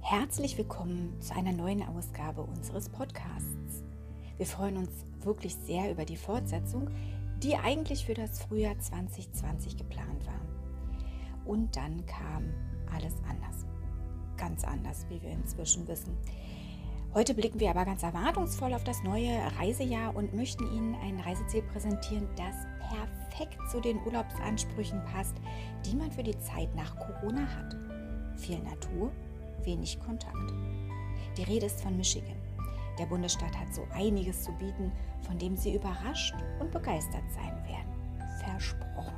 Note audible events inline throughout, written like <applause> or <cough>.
Herzlich willkommen zu einer neuen Ausgabe unseres Podcasts. Wir freuen uns wirklich sehr über die Fortsetzung, die eigentlich für das Frühjahr 2020 geplant war. Und dann kam alles anders. Ganz anders, wie wir inzwischen wissen. Heute blicken wir aber ganz erwartungsvoll auf das neue Reisejahr und möchten Ihnen ein Reiseziel präsentieren, das perfekt zu den Urlaubsansprüchen passt, die man für die Zeit nach Corona hat. Viel Natur, wenig Kontakt. Die Rede ist von Michigan. Der Bundesstaat hat so einiges zu bieten, von dem Sie überrascht und begeistert sein werden. Versprochen.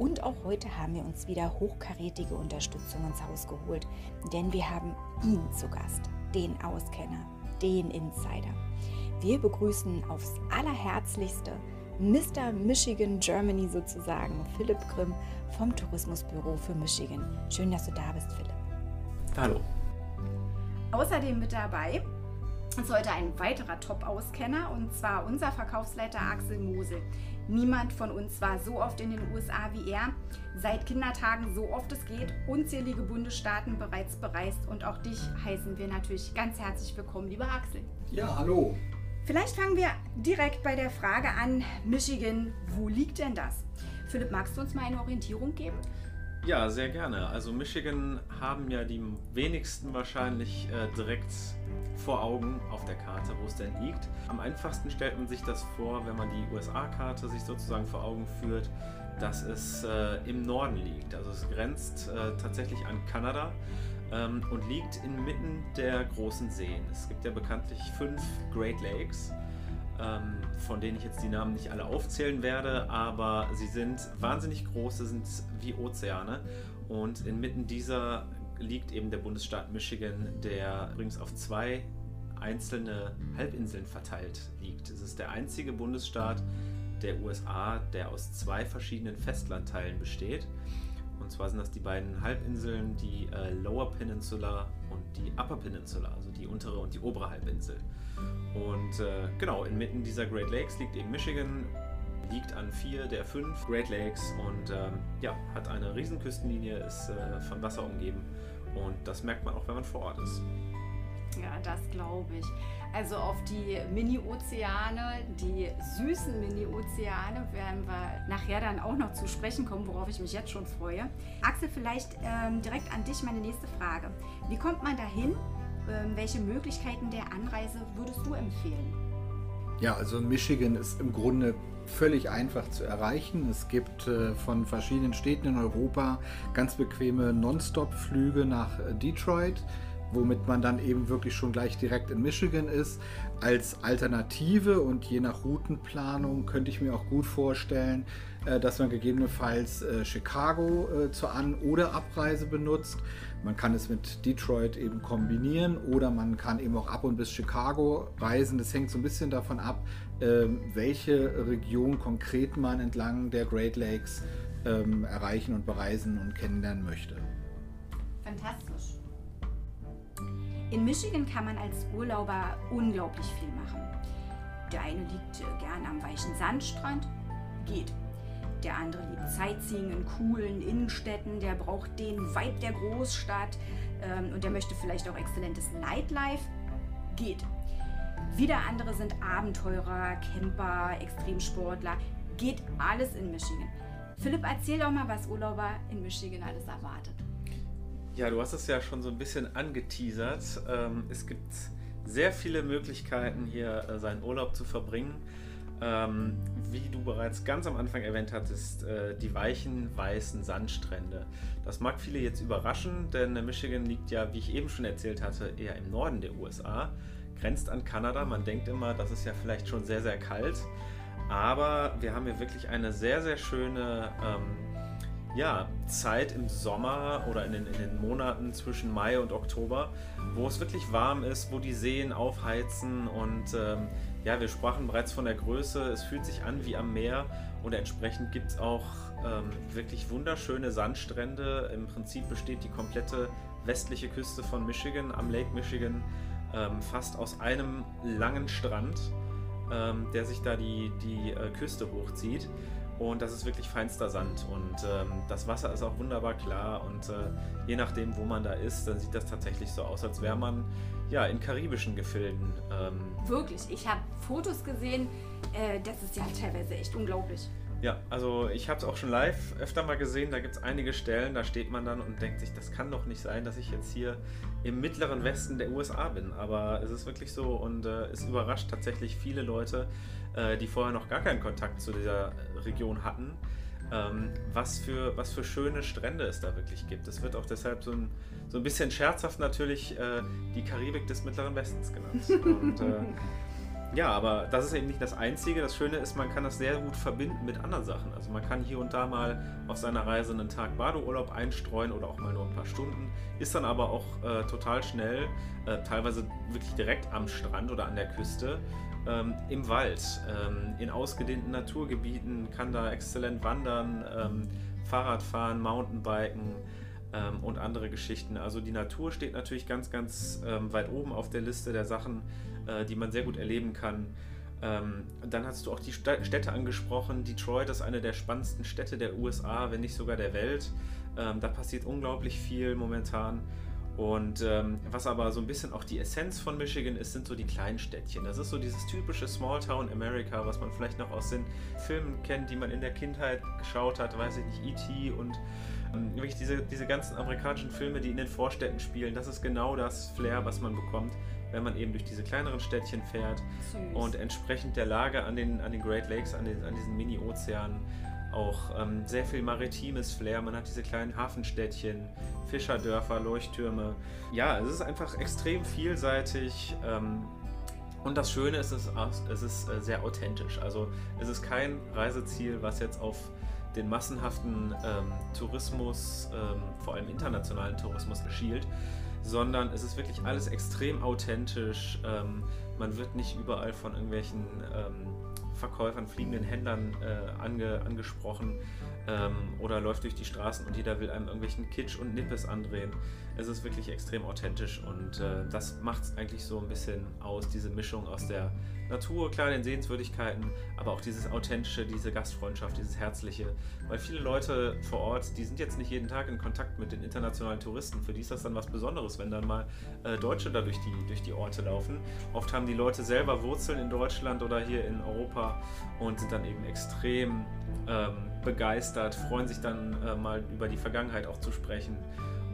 Und auch heute haben wir uns wieder hochkarätige Unterstützung ins Haus geholt, denn wir haben ihn zu Gast, den Auskenner, den Insider. Wir begrüßen aufs allerherzlichste Mr. Michigan Germany sozusagen, Philipp Grimm vom Tourismusbüro für Michigan. Schön, dass du da bist, Philipp. Hallo. Außerdem mit dabei ist heute ein weiterer Top-Auskenner und zwar unser Verkaufsleiter Axel Mosel. Niemand von uns war so oft in den USA wie er. Seit Kindertagen so oft es geht, unzählige Bundesstaaten bereits bereist und auch dich heißen wir natürlich ganz herzlich willkommen, lieber Axel. Ja, hallo. Vielleicht fangen wir direkt bei der Frage an, Michigan, wo liegt denn das? Philipp, magst du uns mal eine Orientierung geben? Ja, sehr gerne. Also Michigan haben ja die wenigsten wahrscheinlich äh, direkt vor Augen auf der Karte, wo es denn liegt. Am einfachsten stellt man sich das vor, wenn man die USA-Karte sich sozusagen vor Augen führt, dass es äh, im Norden liegt. Also es grenzt äh, tatsächlich an Kanada ähm, und liegt inmitten der großen Seen. Es gibt ja bekanntlich fünf Great Lakes von denen ich jetzt die Namen nicht alle aufzählen werde, aber sie sind wahnsinnig groß, sie sind wie Ozeane und inmitten dieser liegt eben der Bundesstaat Michigan, der übrigens auf zwei einzelne Halbinseln verteilt liegt. Es ist der einzige Bundesstaat der USA, der aus zwei verschiedenen Festlandteilen besteht. Und zwar sind das die beiden Halbinseln, die äh, Lower Peninsula und die Upper Peninsula, also die untere und die obere Halbinsel. Und äh, genau, inmitten dieser Great Lakes liegt eben Michigan, liegt an vier der fünf Great Lakes und ähm, ja, hat eine riesen Küstenlinie, ist äh, von Wasser umgeben und das merkt man auch, wenn man vor Ort ist. Ja, das glaube ich. Also auf die Mini-Ozeane, die süßen Mini-Ozeane, werden wir nachher dann auch noch zu sprechen kommen, worauf ich mich jetzt schon freue. Axel, vielleicht ähm, direkt an dich meine nächste Frage. Wie kommt man dahin ähm, welche Möglichkeiten der Anreise würdest du empfehlen? Ja, also Michigan ist im Grunde völlig einfach zu erreichen. Es gibt äh, von verschiedenen Städten in Europa ganz bequeme Non-Stop-Flüge nach äh, Detroit womit man dann eben wirklich schon gleich direkt in Michigan ist. Als Alternative und je nach Routenplanung könnte ich mir auch gut vorstellen, äh, dass man gegebenenfalls Chicago zur An- oder Abreise benutzt. Man kann es mit Detroit eben kombinieren oder man kann eben auch ab und bis Chicago reisen. Das hängt so ein bisschen davon ab, ähm, welche Region konkret man entlang der Great Lakes ähm, erreichen und bereisen und kennenlernen möchte. Fantastisch. In Michigan kann man als Urlauber unglaublich viel machen. Der eine liegt äh, gern am weichen Sandstrand, geht. Der andere liebt Sightseeing in coolen Innenstädten, der braucht den Vibe der Großstadt ähm, und der möchte vielleicht auch exzellentes Nightlife. Geht. Wieder andere sind Abenteurer, Camper, Extremsportler. Geht alles in Michigan. Philipp, erzähl doch mal, was Urlauber in Michigan alles erwartet. Ja, du hast es ja schon so ein bisschen angeteasert. Ähm, es gibt sehr viele Möglichkeiten, hier äh, seinen Urlaub zu verbringen. Ähm, wie du bereits ganz am Anfang erwähnt hattest, äh, die weichen weißen Sandstrände. Das mag viele jetzt überraschen, denn Michigan liegt ja, wie ich eben schon erzählt hatte, eher im Norden der USA, grenzt an Kanada. Man denkt immer, das ist ja vielleicht schon sehr, sehr kalt. Aber wir haben hier wirklich eine sehr, sehr schöne ähm, ja, Zeit im Sommer oder in den, in den, Monaten zwischen Mai und Oktober, wo es wirklich warm ist, wo die Seen aufheizen und ähm, ja, wir sprachen bereits von der Größe, es fühlt sich an wie am Meer und entsprechend gibt es auch ähm, wirklich wunderschöne Sandstrände. Im Prinzip besteht die komplette westliche Küste von Michigan am Lake Michigan ähm, fast aus einem langen Strand, ähm, der sich da die, die äh, Küste hochzieht. Und das ist wirklich feinster Sand. Und ähm, das Wasser ist auch wunderbar klar. Und äh, je nachdem, wo man da ist, dann sieht das tatsächlich so aus, als wäre man ja in karibischen Gefilden. Ähm, Wirklich, ich habe Fotos gesehen. Äh, das ist ja teilweise echt unglaublich. Ja, also ich habe es auch schon live öfter mal gesehen. Da gibt es einige Stellen, da steht man dann und denkt sich, das kann doch nicht sein, dass ich jetzt hier im mittleren Westen der USA bin. Aber es ist wirklich so und äh, es überrascht tatsächlich viele Leute, äh, die vorher noch gar keinen Kontakt zu dieser Region hatten, ähm, was, für, was für schöne Strände es da wirklich gibt. Es wird auch deshalb so ein, so ein bisschen scherzhaft natürlich äh, die Karibik des mittleren Westens genannt. <laughs> Und, äh, ja, aber das ist eben nicht das Einzige. Das Schöne ist, man kann das sehr gut verbinden mit anderen Sachen. Also man kann hier und da mal auf seiner Reise einen Tag Badeurlaub einstreuen oder auch mal nur ein paar Stunden. Ist dann aber auch äh, total schnell, äh, teilweise wirklich direkt am Strand oder an der Küste, ähm, im Wald, ähm, in ausgedehnten Naturgebieten, kann da exzellent wandern, ähm, Fahrrad fahren, Mountainbiken ähm, und andere Geschichten. Also die Natur steht natürlich ganz, ganz ähm, weit oben auf der Liste der Sachen, äh, die man sehr gut erleben kann. Ähm, dann hast du auch die St Städte angesprochen. Detroit ist eine der spannendsten Städte der USA, wenn nicht sogar der Welt. Da passiert unglaublich viel momentan. Und ähm, was aber so ein bisschen auch die Essenz von Michigan ist, sind so die kleinen Städtchen. Das ist so dieses typische Small Town America, was man vielleicht noch aus den Filmen kennt, die man in der Kindheit geschaut hat, weiß ich nicht, E.T. und ähm, wirklich diese, diese ganzen amerikanischen Filme, die in den Vorstädten spielen. Das ist genau das Flair, was man bekommt wenn man eben durch diese kleineren Städtchen fährt Süß. und entsprechend der Lage an den, an den Great Lakes, an, den, an diesen Mini-Ozeanen auch ähm, sehr viel maritimes Flair. Man hat diese kleinen Hafenstädtchen, Fischerdörfer, Leuchttürme. Ja, es ist einfach extrem vielseitig. Ähm, und das Schöne ist, es, ist äh, sehr authentisch. Also es ist kein Reiseziel, was jetzt auf den massenhaften ähm, Tourismus, ähm, vor allem internationalen Tourismus, schielt, sondern es ist wirklich alles extrem authentisch. Ähm, man wird nicht überall von irgendwelchen ähm, Verkäufern, fliegenden Händlern äh, ange, angesprochen ähm, oder läuft durch die Straßen und jeder will einem irgendwelchen Kitsch und Nippes andrehen. Es ist wirklich extrem authentisch und äh, das macht es eigentlich so ein bisschen aus, diese Mischung aus der Natur, klar, den Sehenswürdigkeiten, aber auch dieses authentische, diese Gastfreundschaft, dieses herzliche. Weil viele Leute vor Ort, die sind jetzt nicht jeden Tag in Kontakt mit den internationalen Touristen. Für die ist das dann was Besonderes, wenn dann mal äh, Deutsche da durch die, durch die Orte laufen. Oft haben die Leute selber Wurzeln in Deutschland oder hier in Europa und sind dann eben extrem ähm, begeistert, freuen sich dann äh, mal über die Vergangenheit auch zu sprechen.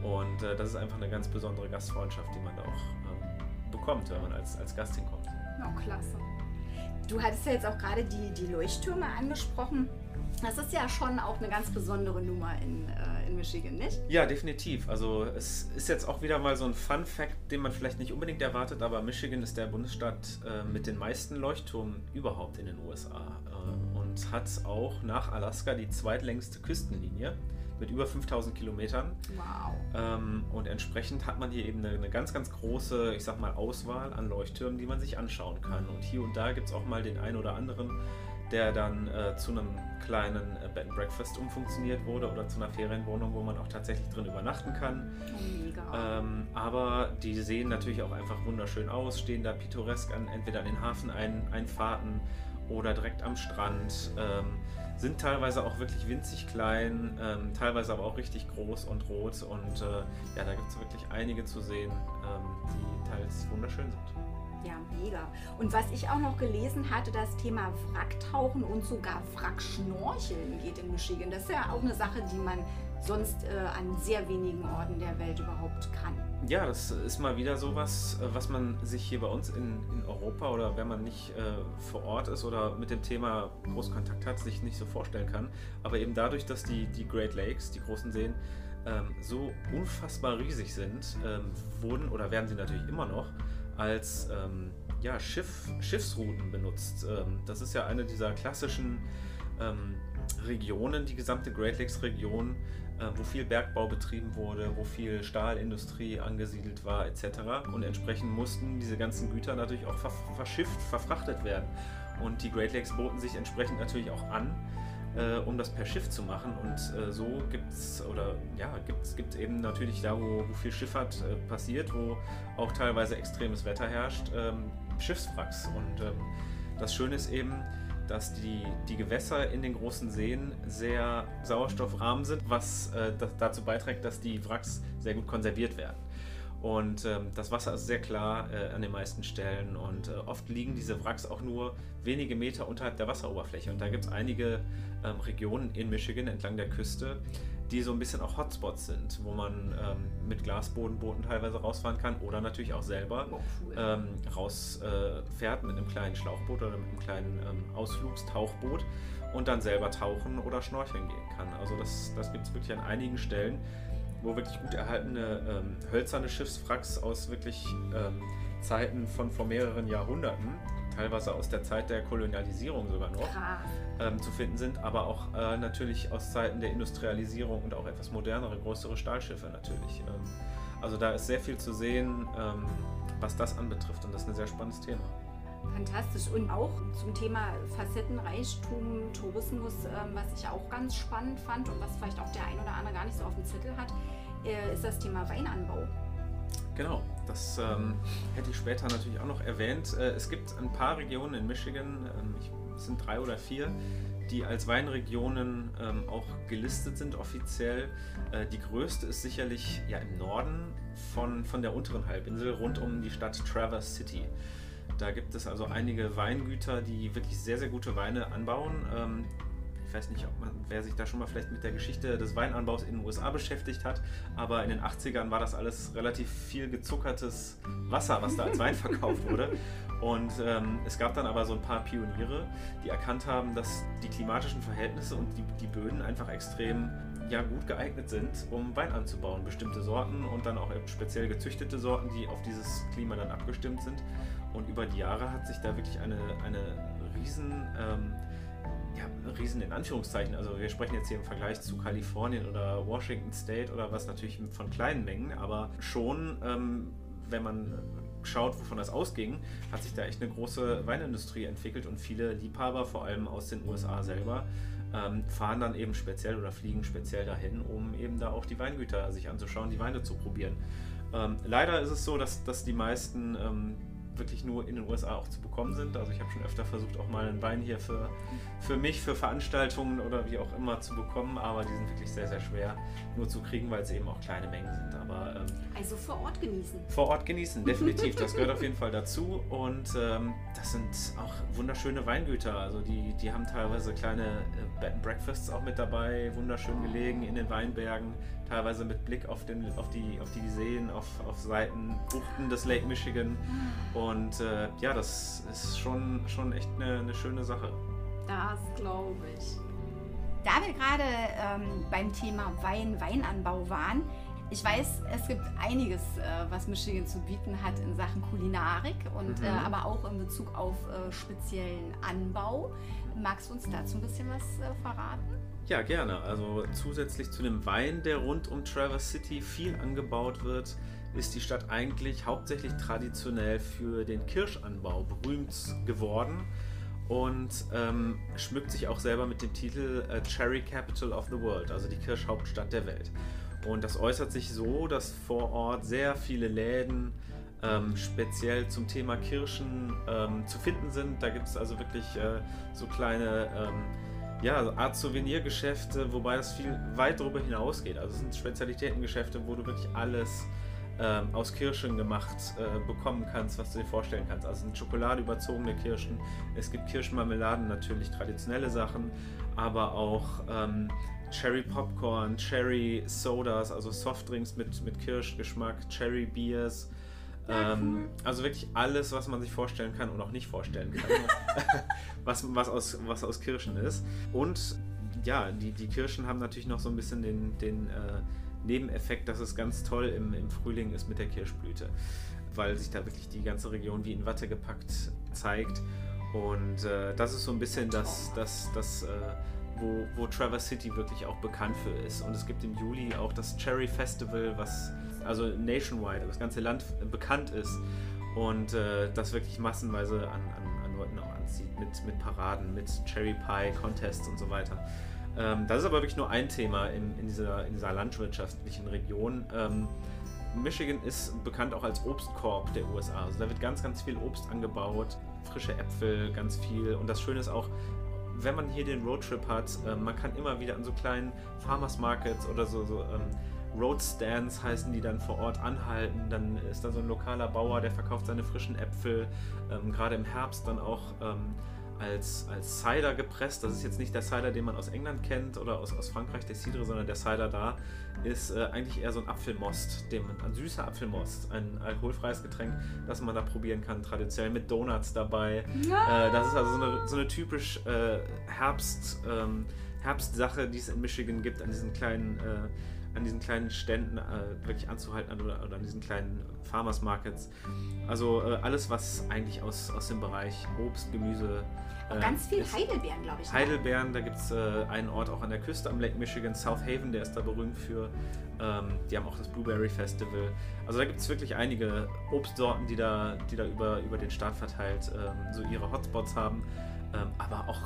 Und äh, das ist einfach eine ganz besondere Gastfreundschaft, die man da auch ähm, bekommt, wenn man als, als Gast hinkommt. Oh, klasse. Du hattest ja jetzt auch gerade die, die Leuchttürme angesprochen. Das ist ja schon auch eine ganz besondere Nummer in, äh, in Michigan, nicht? Ja, definitiv. Also es ist jetzt auch wieder mal so ein Fun Fact, den man vielleicht nicht unbedingt erwartet, aber Michigan ist der Bundesstaat äh, mit den meisten Leuchttürmen überhaupt in den USA äh, und hat auch nach Alaska die zweitlängste Küstenlinie mit über 5000 Kilometern. Wow. Ähm, und entsprechend hat man hier eben eine, eine, ganz, ganz große, ich sag mal, Auswahl an Leuchttürmen, die man sich anschauen kann. Und hier und da gibt es auch mal den einen oder anderen, der dann äh, zu einem kleinen äh, Bed and Breakfast umfunktioniert wurde oder zu einer Ferienwohnung, wo man auch tatsächlich drin übernachten kann. Mega. Ähm, aber die sehen natürlich auch einfach wunderschön aus, stehen da pittoresk an, entweder an den Hafeneinfahrten oder direkt am Strand. Ähm, sind teilweise auch wirklich winzig klein, ähm, teilweise aber auch richtig groß und rot. Und äh, ja, da gibt es wirklich einige zu sehen, ähm, die teils wunderschön sind. Ja, mega. Und was ich auch noch gelesen hatte, das Thema Wracktauchen und sogar Wrackschnorcheln geht in Michigan. Das ist ja auch eine Sache, die man sonst äh, an sehr wenigen Orten der Welt überhaupt kann. Ja, das ist mal wieder sowas, äh, was man sich hier bei uns in, in Europa oder wenn man nicht äh, vor Ort ist oder mit dem Thema groß Kontakt hat, sich nicht so vorstellen kann. Aber eben dadurch, dass die, die Great Lakes, die großen Seen, ähm, so unfassbar riesig sind, ähm, wurden oder werden sie natürlich immer noch als ähm, ja, Schiff, Schiffsrouten benutzt. Ähm, das ist ja eine dieser klassischen ähm, Regionen, die gesamte Great Lakes Region, äh, wo viel Bergbau betrieben wurde, wo viel Stahlindustrie angesiedelt war etc. Und entsprechend mussten diese ganzen Güter natürlich auch ver verschifft, verfrachtet werden. Und die Great Lakes boten sich entsprechend natürlich auch an, äh, um das per Schiff zu machen. Und äh, so gibt es oder ja, gibt eben natürlich da, wo, wo viel Schifffahrt äh, passiert, wo auch teilweise extremes Wetter herrscht, ähm, Schiffswracks. Und ähm, das Schöne ist eben, dass die, die Gewässer in den großen Seen sehr sauerstoffarm sind, was äh, dazu beiträgt, dass die Wracks sehr gut konserviert werden. Und ähm, das Wasser ist sehr klar äh, an den meisten Stellen und äh, oft liegen diese Wracks auch nur wenige Meter unterhalb der Wasseroberfläche. Und da gibt es einige ähm, Regionen in Michigan entlang der Küste, die so ein bisschen auch Hotspots sind, wo man ähm, mit Glasbodenbooten teilweise rausfahren kann oder natürlich auch selber oh, cool. Ähm, rausfährt äh, mit einem kleinen Schlauchboot oder mit einem kleinen ähm, Ausflugstauchboot und dann selber tauchen oder schnorcheln gehen kann. Also das, das gibt es wirklich an einigen Stellen wo wirklich gut erhaltene ähm, hölzerne Schiffswracks aus wirklich ähm, Zeiten von vor mehreren Jahrhunderten, teilweise aus der Zeit der Kolonialisierung sogar noch, ähm, zu finden sind, aber auch äh, natürlich aus Zeiten der Industrialisierung und auch etwas modernere, größere Stahlschiffe natürlich. Ähm, also da ist sehr viel zu sehen, ähm, was das anbetrifft und das ist ein sehr spannendes Thema. Fantastisch. Und auch zum Thema Facettenreichtum, Tourismus, ähm, was ich auch ganz spannend fand und was vielleicht auch der ein oder andere gar nicht so auf dem Zettel hat, äh, ist das Thema Weinanbau. Genau, das ähm, hätte ich später natürlich auch noch erwähnt. Äh, es gibt ein paar Regionen in Michigan, ähm, ich, es sind drei oder vier, die als Weinregionen ähm, auch gelistet sind offiziell. Äh, die größte ist sicherlich ja im Norden von, von der unteren Halbinsel rund um die Stadt Traverse City. Da gibt es also einige Weingüter, die wirklich sehr, sehr gute Weine anbauen. Weiß nicht, ob man, wer sich da schon mal vielleicht mit der Geschichte des Weinanbaus in den USA beschäftigt hat, aber in den 80ern war das alles relativ viel gezuckertes Wasser, was da als Wein <laughs> verkauft wurde. Und ähm, es gab dann aber so ein paar Pioniere, die erkannt haben, dass die klimatischen Verhältnisse und die, die Böden einfach extrem ja, gut geeignet sind, um Wein anzubauen. Bestimmte Sorten und dann auch speziell gezüchtete Sorten, die auf dieses Klima dann abgestimmt sind. Und über die Jahre hat sich da wirklich eine, eine riesen, ähm, ja, riesen in Anführungszeichen, also wir sprechen jetzt hier im Vergleich zu Kalifornien oder Washington State oder was natürlich von kleinen Mengen, aber schon, ähm, wenn man schaut, wovon das ausging, hat sich da echt eine große Weinindustrie entwickelt und viele Liebhaber, vor allem aus den USA selber, ähm, fahren dann eben speziell oder fliegen speziell dahin, um eben da auch die Weingüter sich anzuschauen, die Weine zu probieren. Ähm, leider ist es so, dass, dass die meisten ähm, wirklich nur in den USA auch zu bekommen sind. Also ich habe schon öfter versucht, auch mal ein Wein hier für, für mich, für Veranstaltungen oder wie auch immer zu bekommen, aber die sind wirklich sehr, sehr schwer nur zu kriegen, weil es eben auch kleine Mengen sind. Aber, ähm, also vor Ort genießen. Vor Ort genießen, <laughs> definitiv. Das gehört auf jeden Fall dazu. Und ähm, das sind auch wunderschöne Weingüter. Also die, die haben teilweise kleine äh, Bed and Breakfasts auch mit dabei, wunderschön gelegen in den Weinbergen teilweise mit Blick auf, den, auf, die, auf die Seen, auf, auf Seiten, Buchten des Lake Michigan. Und äh, ja, das ist schon, schon echt eine, eine schöne Sache. Das glaube ich. Da wir gerade ähm, beim Thema Wein, Weinanbau waren, ich weiß, es gibt einiges, äh, was Michigan zu bieten hat in Sachen Kulinarik und äh, mhm. äh, aber auch in Bezug auf äh, speziellen Anbau. Magst du uns dazu ein bisschen was äh, verraten? Ja, gerne. Also zusätzlich zu dem Wein, der rund um Traverse City viel angebaut wird, ist die Stadt eigentlich hauptsächlich traditionell für den Kirschanbau berühmt geworden und ähm, schmückt sich auch selber mit dem Titel äh, Cherry Capital of the World, also die Kirschhauptstadt der Welt. Und das äußert sich so, dass vor Ort sehr viele Läden ähm, speziell zum Thema Kirschen ähm, zu finden sind. Da gibt es also wirklich äh, so kleine ähm, ja, also Art Souvenirgeschäfte, wobei das viel weit darüber hinausgeht. Also es sind Spezialitätengeschäfte, wo du wirklich alles ähm, aus Kirschen gemacht äh, bekommen kannst, was du dir vorstellen kannst. Also sind Schokolade überzogene Kirschen, es gibt Kirschmarmeladen, natürlich traditionelle Sachen, aber auch ähm, Cherry Popcorn, Cherry Sodas, also Softdrinks mit, mit Kirschgeschmack, Cherry Beers. Ähm, also wirklich alles, was man sich vorstellen kann und auch nicht vorstellen kann, <laughs> was, was, aus, was aus Kirschen ist. Und ja, die, die Kirschen haben natürlich noch so ein bisschen den, den äh, Nebeneffekt, dass es ganz toll im, im Frühling ist mit der Kirschblüte, weil sich da wirklich die ganze Region wie in Watte gepackt zeigt. Und äh, das ist so ein bisschen das, das, das äh, wo, wo Traverse City wirklich auch bekannt für ist. Und es gibt im Juli auch das Cherry Festival, was also nationwide, das ganze Land bekannt ist und äh, das wirklich massenweise an, an, an, Leuten auch anzieht, mit, mit Paraden, mit Cherry Pie Contests und so weiter. Ähm, das ist aber wirklich nur ein Thema in, in, dieser, in dieser landwirtschaftlichen Region. Ähm, Michigan ist bekannt auch als Obstkorb der USA. Also da wird ganz, ganz viel Obst angebaut. frische Äpfel, ganz viel. Und das Schöne ist auch, wenn man hier den Roadtrip hat, äh, man kann immer wieder an so kleinen Farmers Markets oder so, so ähm, Road Stands heißen die dann vor Ort anhalten. Dann ist da so ein lokaler Bauer, der verkauft seine frischen Äpfel. Ähm, Gerade im Herbst dann auch ähm, als, als Cider gepresst. Das ist jetzt nicht der Cider, den man aus England kennt oder aus, aus Frankreich, der Cidre, sondern der Cider da ist äh, eigentlich eher so ein Apfelmost, den man, ein süßer Apfelmost, ein alkoholfreies Getränk, das man da probieren kann, traditionell mit Donuts dabei. Äh, das ist also so eine, so eine typisch äh, Herbst, ähm, Herbstsache, die es in Michigan gibt, an diesen kleinen äh, an diesen kleinen Ständen äh, wirklich anzuhalten oder, oder, an diesen kleinen Farmers Markets. Also äh, alles, was eigentlich aus, aus dem Bereich Obst, Gemüse. Auch ganz viel. Heidelbeeren, glaube ich. Ne? Heidelbeeren, da gibt es äh, einen Ort auch an der Küste am Lake Michigan, South Haven, der ist da berühmt für. Ähm, die haben auch das Blueberry Festival. Also da gibt es wirklich einige Obstsorten, die da, die da über, über den Staat verteilt ähm, so ihre Hotspots haben. Ähm, aber auch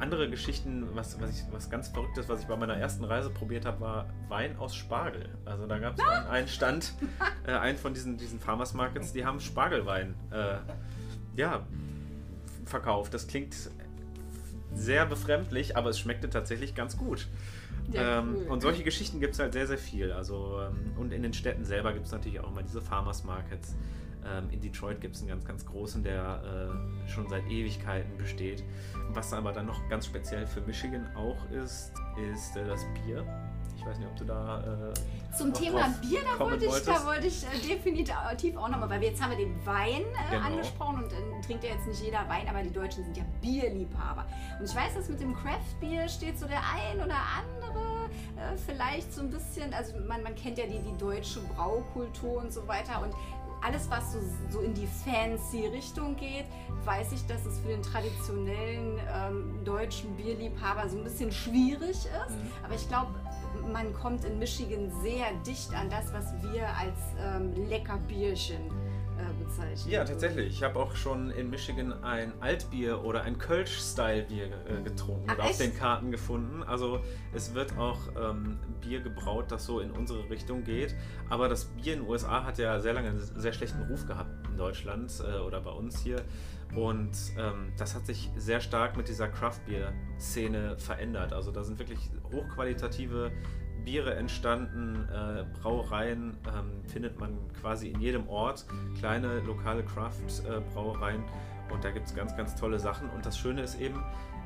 andere Geschichten, was, was, ich, was ganz Verrücktes, was ich bei meiner ersten Reise probiert habe, war Wein aus Spargel. Also da gab es einen Stand, <laughs> äh, einen von diesen, diesen Farmers Markets, die haben Spargelwein äh, ja, verkauft. Das klingt sehr befremdlich, aber es schmeckte tatsächlich ganz gut. Ja, ähm, cool. Und solche Geschichten gibt es halt sehr, sehr viel. Also, ähm, und in den Städten selber gibt es natürlich auch immer diese Farmers Markets. Ähm, in Detroit gibt es einen ganz, ganz großen, der äh, schon seit Ewigkeiten besteht. Was aber dann noch ganz speziell für Michigan auch ist, ist äh, das Bier. Ich weiß nicht, ob du da. Äh, Zum Thema Bier, da wollte ich, da wollte ich äh, definitiv auch nochmal, weil wir jetzt haben wir den Wein äh, genau. angesprochen und trinkt ja jetzt nicht jeder Wein, aber die Deutschen sind ja Bierliebhaber. Und ich weiß, dass mit dem Craft-Bier steht so der ein oder andere äh, vielleicht so ein bisschen, also man, man kennt ja die, die deutsche Braukultur und so weiter und alles, was so, so, in die fancy Richtung geht, weiß ich, dass es für den traditionellen ähm, deutschen Bierliebhaber so ein bisschen schwierig ist. Mhm. Aber ich glaube, man kommt in Michigan sehr dicht an das, was wir als ähm, lecker Bierchen bezeichnen. Ja, tatsächlich. Ich habe auch schon in Michigan ein Altbier oder ein Kölsch-Style-Bier äh, getrunken Ach, und auf den Karten gefunden. Also es wird auch ähm, Bier gebraut, das so in unsere Richtung geht. Aber das Bier in den USA hat ja sehr lange einen sehr schlechten Ruf gehabt in Deutschland äh, oder bei uns hier. Und ähm, das hat sich sehr stark mit dieser Craft-Bier-Szene verändert. Also da sind wirklich hochqualitative Biere entstanden, äh, Brauereien ähm, findet man quasi in jedem Ort, kleine lokale Craft-Brauereien äh, und da gibt es ganz, ganz tolle Sachen. Und das Schöne ist eben,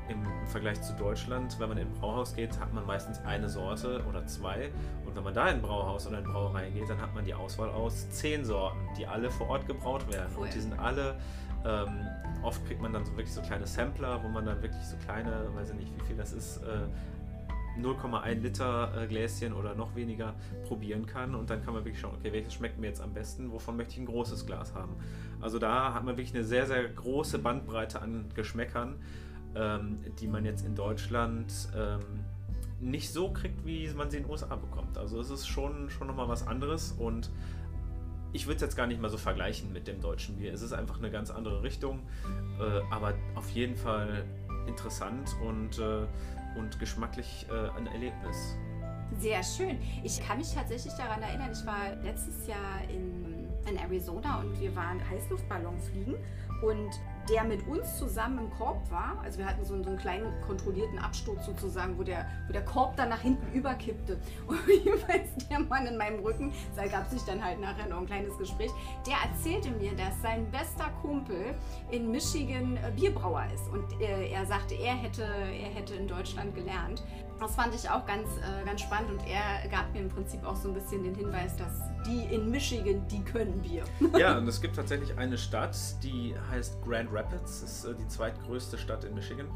im Vergleich zu Deutschland, wenn man in ein Brauhaus geht, hat man meistens eine Sorte oder zwei. Und wenn man da in ein Brauhaus oder in eine Brauerei geht, dann hat man die Auswahl aus zehn Sorten, die alle vor Ort gebraut werden. Cool. Und die sind alle, ähm, oft kriegt man dann so wirklich so kleine Sampler, wo man dann wirklich so kleine, weiß ich nicht, wie viel das ist, äh, 0,1 Liter äh, Gläschen oder noch weniger probieren kann und dann kann man wirklich schauen, okay, welches schmeckt mir jetzt am besten, wovon möchte ich ein großes Glas haben. Also da hat man wirklich eine sehr, sehr große Bandbreite an Geschmäckern, ähm, die man jetzt in Deutschland ähm, nicht so kriegt, wie man sie in den USA bekommt. Also es ist schon, schon nochmal was anderes und ich würde es jetzt gar nicht mal so vergleichen mit dem deutschen Bier. Es ist einfach eine ganz andere Richtung, äh, aber auf jeden Fall interessant und äh, und geschmacklich äh, ein Erlebnis. Sehr schön. Ich kann mich tatsächlich daran erinnern, ich war letztes Jahr in, in Arizona und wir waren Heißluftballon fliegen und der mit uns zusammen im Korb war. Also wir hatten so einen, so einen kleinen kontrollierten Absturz sozusagen, wo der, wo der Korb dann nach hinten überkippte. <laughs> Und jedenfalls der Mann in meinem Rücken, da gab sich dann halt nachher noch ein kleines Gespräch, der erzählte mir, dass sein bester Kumpel in Michigan äh, Bierbrauer ist. Und äh, er sagte, er hätte, er hätte in Deutschland gelernt. Das fand ich auch ganz, äh, ganz spannend und er gab mir im Prinzip auch so ein bisschen den Hinweis, dass die in Michigan, die können Bier. <laughs> Ja, und es gibt tatsächlich eine Stadt, die heißt Grand Rapids, ist äh, die zweitgrößte Stadt in Michigan.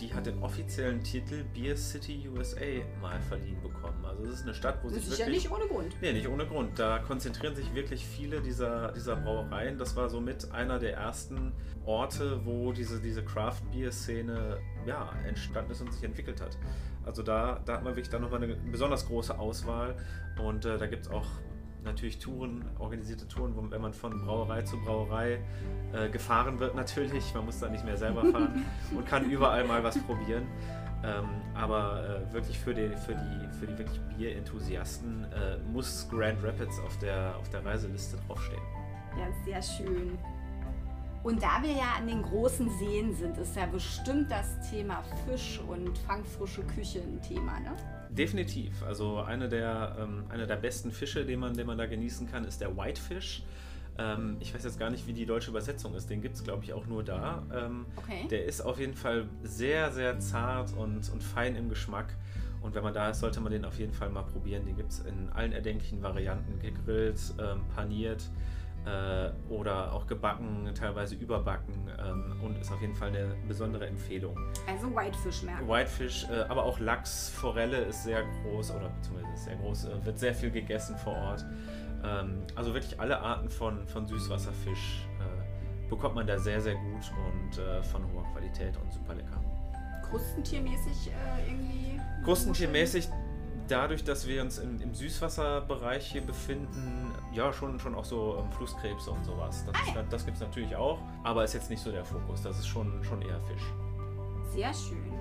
Die hat den offiziellen Titel Beer City USA mal verliehen bekommen. Also es ist eine Stadt, wo das sich ist wirklich... ja nicht ohne Grund. Nee, nicht ohne Grund. Da konzentrieren sich wirklich viele dieser, dieser Brauereien. Das war somit einer der ersten Orte, wo diese, diese Craft-Bier-Szene ja, entstanden ist und sich entwickelt hat. Also da, da hat man wirklich dann nochmal eine besonders große Auswahl und äh, da gibt es auch natürlich Touren, organisierte Touren, wo, wenn man von Brauerei zu Brauerei äh, gefahren wird natürlich. Man muss da nicht mehr selber fahren <laughs> und kann überall mal was probieren. Ähm, aber äh, wirklich für die, für die, für die wirklich Bierenthusiasten äh, muss Grand Rapids auf der, auf der Reiseliste draufstehen. Ja, sehr schön. Und da wir ja an den großen Seen sind, ist ja bestimmt das Thema Fisch und fangfrische Küche ein Thema, ne? Definitiv. Also eine der, ähm, eine der besten Fische, den man, den man da genießen kann, ist der Whitefish. Ähm, ich weiß jetzt gar nicht, wie die deutsche Übersetzung ist. Den gibt es, glaube ich, auch nur da. Ähm, Okay. Der ist auf jeden Fall sehr, sehr zart und, und fein im Geschmack. Und wenn man da ist, sollte man den auf jeden Fall mal probieren. Den gibt es in allen erdenklichen Varianten. Gegrillt, ähm, paniert äh, oder auch gebacken, teilweise überbacken. Ähm, und ist auf jeden Fall eine besondere Empfehlung. Also Whitefish merken. Whitefish, äh, aber auch Lachs, Forelle ist sehr groß oder beziehungsweise ist sehr groß, äh, wird sehr viel gegessen vor Ort. Ähm, also wirklich alle Arten von, von Süßwasserfisch äh, bekommt man da sehr, sehr gut und äh, von hoher Qualität und super lecker. Krustentiermäßig äh, irgendwie. Krustentiermäßig, dadurch, dass wir uns im, im Süßwasserbereich hier befinden, ja, schon, schon auch so ähm, Flusskrebse und sowas. Das, ist, das gibt es natürlich auch, aber ist jetzt nicht so der Fokus. Das ist schon, schon eher Fisch. Sehr schön.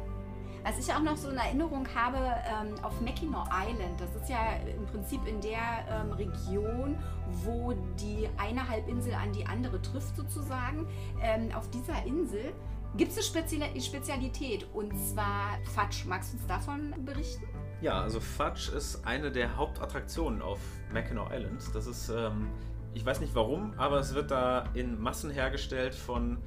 Was ich auch noch so in Erinnerung habe, ähm, auf Mackinac Island, das ist ja im Prinzip in der ähm, Region, wo die eine Halbinsel an die andere trifft sozusagen. Ähm, auf dieser Insel gibt es eine Spezial Spezialität und zwar Fatsch. Magst du uns davon berichten? Ja, also Fudge ist eine der Hauptattraktionen auf Mackinac Island. Das ist, ähm, ich weiß nicht warum, aber es wird da in Massen hergestellt von,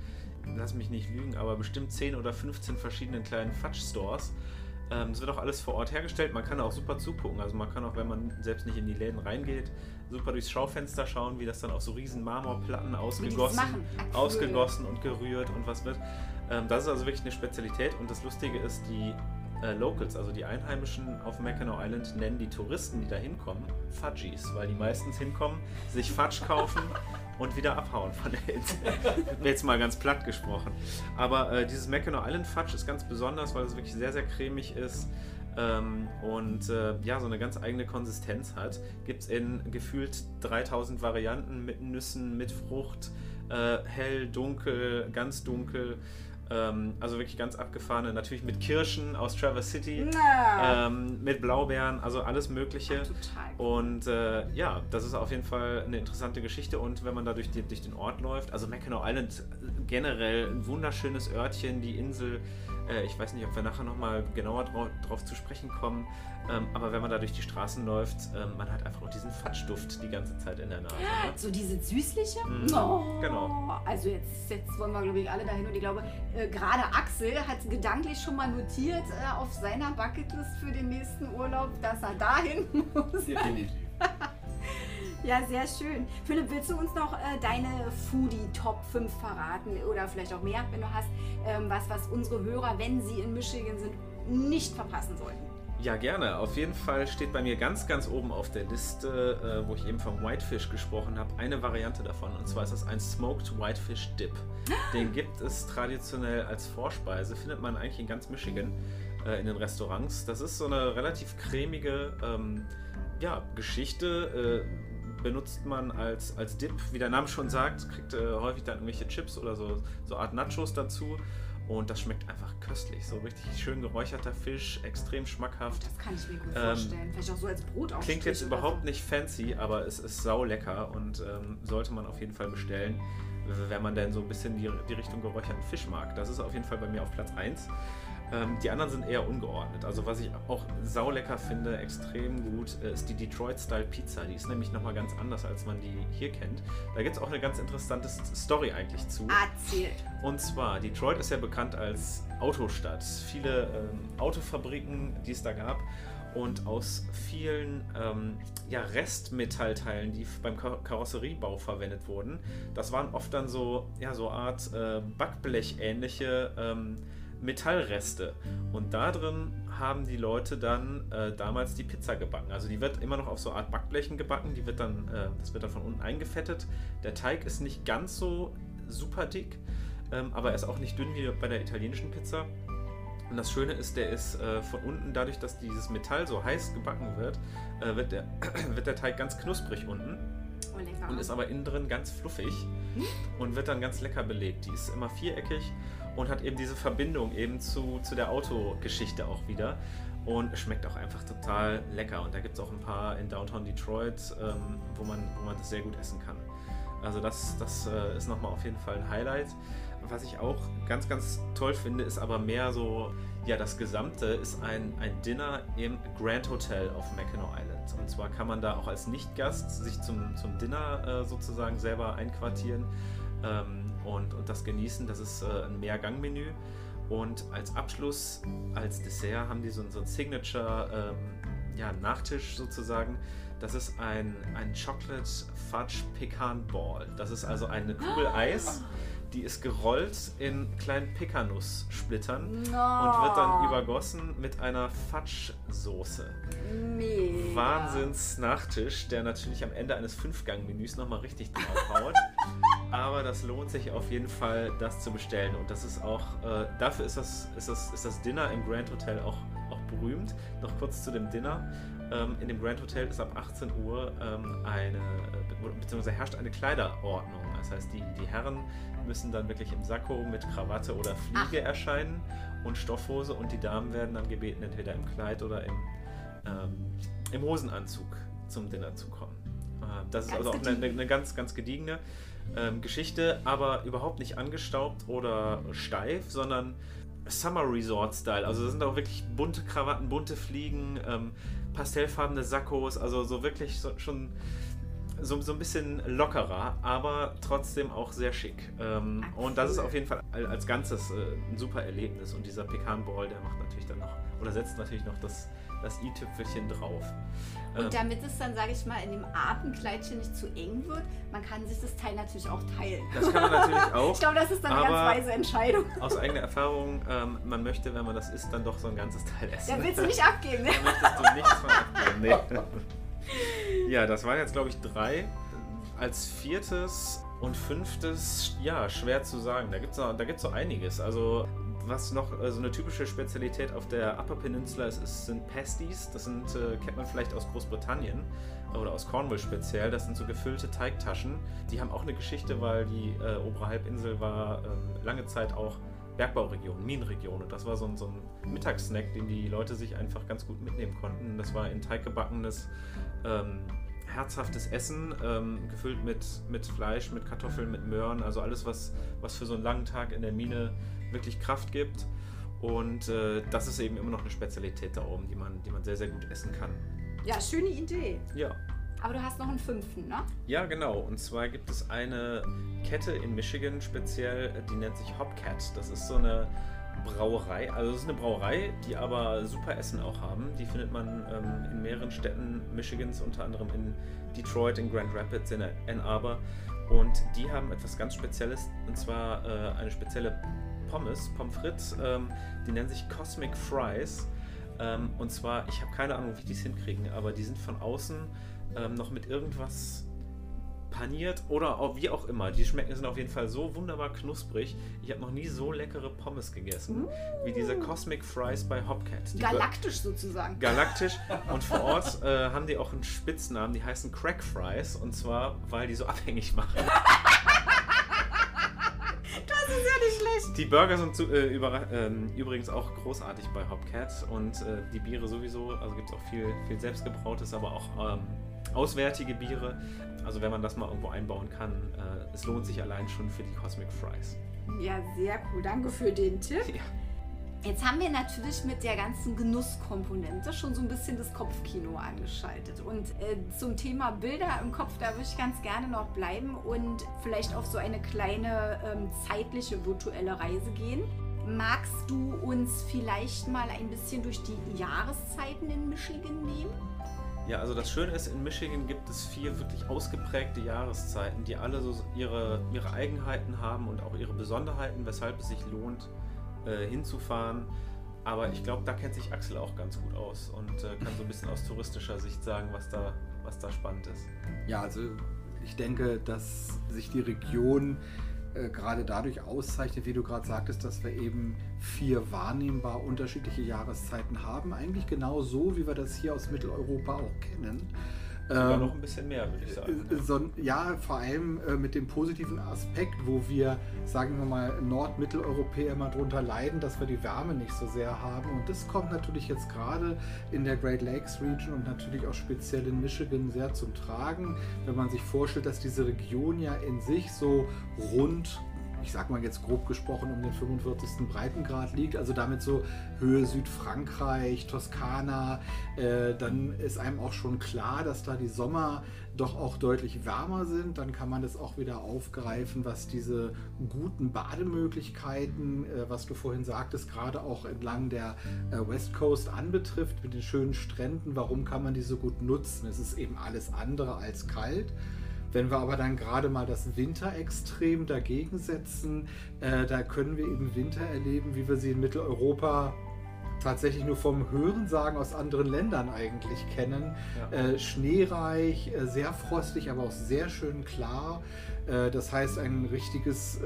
lass mich nicht lügen, aber bestimmt 10 oder 15 verschiedenen kleinen Fudge-Stores. Ähm, Es wird auch alles vor Ort hergestellt. Man kann auch super zugucken. Also man kann auch, wenn man selbst nicht in die Läden reingeht, super durchs Schaufenster schauen, wie das dann auf so riesen Marmorplatten ausgegossen, ausgegossen und gerührt und was wird. Ähm, das ist also wirklich eine Spezialität. Und das Lustige ist, die äh, Locals, also die Einheimischen auf Mackinac Island, nennen die Touristen, die da hinkommen, Fudgies, weil die meistens hinkommen, sich Fudge kaufen <laughs> und wieder abhauen von der Insel. Jetzt mal ganz platt gesprochen. Aber äh, dieses Mackinac Island Fudge ist ganz besonders, weil es wirklich sehr, sehr cremig ist. Ähm, und äh, ja, so eine ganz eigene Konsistenz hat. Gibt es in gefühlt 3000 Varianten mit Nüssen, mit Frucht, äh, hell, dunkel, ganz dunkel. Ähm, also wirklich ganz abgefahrene. Natürlich mit Kirschen aus Traverse City, ähm, mit Blaubeeren, also alles Mögliche. total. Und äh, ja, das ist auf jeden Fall eine interessante Geschichte. Und wenn man da durch, die, durch den Ort läuft, also Mackinac Island äh, generell ein wunderschönes Örtchen, die Insel. Äh, ich weiß nicht, ob wir nachher nochmal genauer drauf, drauf zu sprechen kommen. Ähm, aber wenn man da durch die Straßen läuft, ähm, man hat einfach auch diesen Fatschduft die ganze Zeit in der Nase. Ne? <gasps> So diese süßliche? Mhm, Oh. genau. Also jetzt, jetzt wollen wir, glaube ich, alle dahin und ich glaube, äh, gerade Axel hat gedanklich schon mal notiert äh, auf seiner Bucketlist für den nächsten Urlaub, dass er dahin <laughs> muss. Definitiv. <laughs> Ja, sehr schön. Philipp, willst du uns noch äh, deine Foodie Top 5 verraten oder vielleicht auch mehr, wenn du hast, ähm, was, was unsere Hörer, wenn sie in Michigan sind, nicht verpassen sollten? Ja, gerne. Auf jeden Fall steht bei mir ganz, ganz oben auf der Liste, äh, wo ich eben vom Whitefish gesprochen habe, eine Variante davon. Und zwar ist das ein Smoked Whitefish Dip. <gasps> Den gibt es traditionell als Vorspeise, findet man eigentlich in ganz Michigan äh, in den Restaurants. Das ist so eine relativ cremige ähm, ja, Geschichte. Äh, benutzt man als, als Dip, wie der Name schon sagt, kriegt äh, häufig dann irgendwelche Chips oder so, so Art Nachos dazu. Und das schmeckt einfach köstlich. So richtig schön geräucherter Fisch, extrem schmackhaft. Das kann ich mir gut Ähm, vorstellen. Vielleicht auch so als Brot Klingt jetzt überhaupt nicht fancy, aber es ist sau lecker und ähm, sollte man auf jeden Fall bestellen, wenn man denn so ein bisschen die, die Richtung geräucherten Fisch mag. Das ist auf jeden Fall bei mir auf Platz 1. Ähm, die anderen sind eher ungeordnet. Also was ich auch sau lecker finde, extrem gut, äh, ist die Detroit Style Pizza. Die ist nämlich nochmal ganz anders, als man die hier kennt. Da gibt es auch eine ganz interessante Story eigentlich zu. Erzählt. Und zwar, Detroit ist ja bekannt als Autostadt. Viele ähm, Autofabriken, die es da gab. Und aus vielen ähm, ja, Restmetallteilen, die beim Kar Karosseriebau verwendet wurden, das waren oft dann so, ja, so Art äh, Backblech-ähnliche ähm, Metallreste. Und da drin haben die Leute dann äh, damals die Pizza gebacken. Also die wird immer noch auf so Art Backblechen gebacken. Die wird dann, äh, das wird dann von unten eingefettet. Der Teig ist nicht ganz so super dick, ähm, aber er ist auch nicht dünn wie bei der italienischen Pizza. Und das Schöne ist, der ist äh, von unten, dadurch, dass dieses Metall so heiß gebacken wird, äh, wird, der, <clears throat> wird der Teig ganz knusprig unten Oh, und ist aber innen drin ganz fluffig und wird dann ganz lecker belegt. Die ist immer viereckig und hat eben diese Verbindung eben zu, zu der Autogeschichte auch wieder und schmeckt auch einfach total lecker. Und da gibt es auch ein paar in Downtown Detroit, ähm, wo, man, wo man das sehr gut essen kann. Also das, das äh, ist nochmal auf jeden Fall ein Highlight. Was ich auch ganz, ganz toll finde, ist aber mehr so, ja, das Gesamte ist ein, ein Dinner im Grand Hotel auf Mackinac Island. Und zwar kann man da auch als Nichtgast sich zum, zum Dinner äh, sozusagen selber einquartieren ähm, und, und das genießen. Das ist äh, ein Mehrgangmenü. Und als Abschluss, als Dessert, haben die so, so ein Signature ähm, ja, Nachtisch sozusagen. Das ist ein, ein Chocolate Fudge Pecan Ball. Das ist also eine Kugel <gasps> Eis. Die ist gerollt in kleinen Pekanuss-Splittern und wird dann übergossen mit einer Fudge-Soße. Mega. Wahnsinns-Nachtisch, der natürlich am Ende eines Fünfgang-Menüs nochmal richtig draufhaut. <laughs> Aber das lohnt sich auf jeden Fall, das zu bestellen. Und das ist auch, äh, dafür ist das, ist, das, ist das Dinner im Grand Hotel auch, auch berühmt. Noch kurz zu dem Dinner. Ähm, in dem Grand Hotel ist ab 18 Uhr ähm, eine, äh, beziehungsweise herrscht eine Kleiderordnung. Das heißt, die, die Herren müssen dann wirklich im Sakko mit Krawatte oder Fliege Ach. erscheinen und Stoffhose und die Damen werden dann gebeten, entweder im Kleid oder im, ähm, im Hosenanzug zum Dinner zu kommen. Äh, das ist Ganz also auch eine, eine ganz, ganz gediegene ähm, Geschichte, aber überhaupt nicht angestaubt oder steif, sondern Summer Resort Style. Also das sind auch wirklich bunte Krawatten, bunte Fliegen, ähm, pastellfarbene Sakkos, also so wirklich so, schon so, so ein bisschen lockerer, aber trotzdem auch sehr schick. Ähm, Ah, und das ist cool. auf jeden Fall al- als Ganzes äh, ein super Erlebnis. Und dieser Pecan Ball, der macht natürlich dann noch, oder setzt natürlich noch das, das i-Tüpfelchen drauf. Ähm, Und damit es dann, sage ich mal, in dem Abendkleidchen nicht zu eng wird, man kann sich das Teil natürlich auch teilen. das kann man natürlich <laughs> auch. Ich glaube, das ist dann eine ganz weise Entscheidung. Aus eigener Erfahrung, ähm, man möchte, wenn man das isst, dann doch so ein ganzes Teil essen. Da willst du nicht <laughs> abgeben, ne? Da möchtest du nichts von abgeben. Nee. <laughs> Ja, das waren jetzt, glaube ich, drei. Als viertes und fünftes, ja, schwer zu sagen. Da gibt es da gibt's so einiges. Also, was noch äh, so eine typische Spezialität auf der Upper Peninsula ist, ist sind Pasties. Das sind, äh, kennt man vielleicht aus Großbritannien oder aus Cornwall speziell. Das sind so gefüllte Teigtaschen. Die haben auch eine Geschichte, weil die äh, obere Halbinsel war ähm, lange Zeit auch Bergbauregion, Minenregion. Und das war so ein, so ein Mittagssnack, den die Leute sich einfach ganz gut mitnehmen konnten. Das war in Teig gebackenes, ähm, herzhaftes Essen, ähm, gefüllt mit, mit Fleisch, mit Kartoffeln, mit Möhren. Also alles, was, was für so einen langen Tag in der Mine wirklich Kraft gibt. Und äh, das ist eben immer noch eine Spezialität da oben, die man, die man sehr, sehr gut essen kann. Ja, schöne Idee. Ja. Aber du hast noch einen fünften, ne? Ja, genau. Und zwar gibt es eine Kette in Michigan speziell, die nennt sich Hopcat. Das ist so eine Brauerei. Also es ist eine Brauerei, die aber super Essen auch haben. Die findet man ähm, in mehreren Städten Michigans, unter anderem in Detroit, in Grand Rapids, in Ann Arbor. Und die haben etwas ganz Spezielles, und zwar äh, eine spezielle Pommes, Pommes frites, ähm, die nennen sich Cosmic Fries. Ähm, und zwar, ich habe keine Ahnung, wie die es hinkriegen, aber die sind von außen ähm, noch mit irgendwas paniert oder auch, wie auch immer. Die schmecken sind auf jeden Fall so wunderbar knusprig. Ich habe noch nie so leckere Pommes gegessen wie diese Cosmic Fries bei Hopcat. Die Galaktisch sozusagen. galaktisch. <laughs> Und vor Ort äh, haben die auch einen Spitznamen, die heißen Crack Fries. Und zwar, weil die so <laughs> abhängig machen. Das ist ja nicht schlecht. Die Burger sind zu, äh, überra- ähm, übrigens auch großartig bei Hopcat. Und äh, die Biere sowieso. Also gibt es auch viel, viel selbstgebrautes, aber auch ähm, auswärtige Biere. Also wenn man das mal irgendwo einbauen kann, äh, es lohnt sich allein schon für die Cosmic Fries. Ja, sehr cool. Danke für den Tipp. Ja. Jetzt haben wir natürlich mit der ganzen Genusskomponente schon so ein bisschen das Kopfkino angeschaltet. Und äh, zum Thema Bilder im Kopf, da würde ich ganz gerne noch bleiben und vielleicht auf so eine kleine ähm, zeitliche virtuelle Reise gehen. Magst du uns vielleicht mal ein bisschen durch die Jahreszeiten in Michigan nehmen? Ja, also das Schöne ist, in Michigan gibt es vier wirklich ausgeprägte Jahreszeiten, die alle so ihre, ihre Eigenheiten haben und auch ihre Besonderheiten, weshalb es sich lohnt, äh, hinzufahren. Aber ich glaube, da kennt sich Axel auch ganz gut aus und äh, kann so ein bisschen aus touristischer Sicht sagen, was da, was da spannend ist. Ja, also ich denke, dass sich die Region äh, gerade dadurch auszeichnet, wie du gerade sagtest, dass wir eben vier wahrnehmbar unterschiedliche Jahreszeiten haben. Eigentlich genau so, wie wir das hier aus Mitteleuropa auch kennen. Sogar ähm, noch ein bisschen mehr, würde ich sagen. Äh, so, ja, vor allem äh, mit dem positiven Aspekt, wo wir, sagen wir mal, Nord-Mitteleuropäer mal drunter leiden, dass wir die Wärme nicht so sehr haben. Und das kommt natürlich jetzt gerade in der Great Lakes Region und natürlich auch speziell in Michigan sehr zum Tragen, wenn man sich vorstellt, dass diese Region ja in sich so rund ich sag mal jetzt grob gesprochen, um den 45. Breitengrad liegt, also damit so Höhe Südfrankreich, Toskana, äh, dann ist einem auch schon klar, dass da die Sommer doch auch deutlich wärmer sind. Dann kann man das auch wieder aufgreifen, was diese guten Bademöglichkeiten, äh, was du vorhin sagtest, gerade auch entlang der äh, West Coast anbetrifft, mit den schönen Stränden. Warum kann man die so gut nutzen? Es ist eben alles andere als kalt. Wenn wir aber dann gerade mal das Winterextrem dagegen setzen, äh, da können wir eben Winter erleben, wie wir sie in Mitteleuropa tatsächlich nur vom Hörensagen aus anderen Ländern eigentlich kennen. Ja. Äh, schneereich, äh, sehr frostig, aber auch sehr schön klar. Äh, das heißt ein richtiges äh,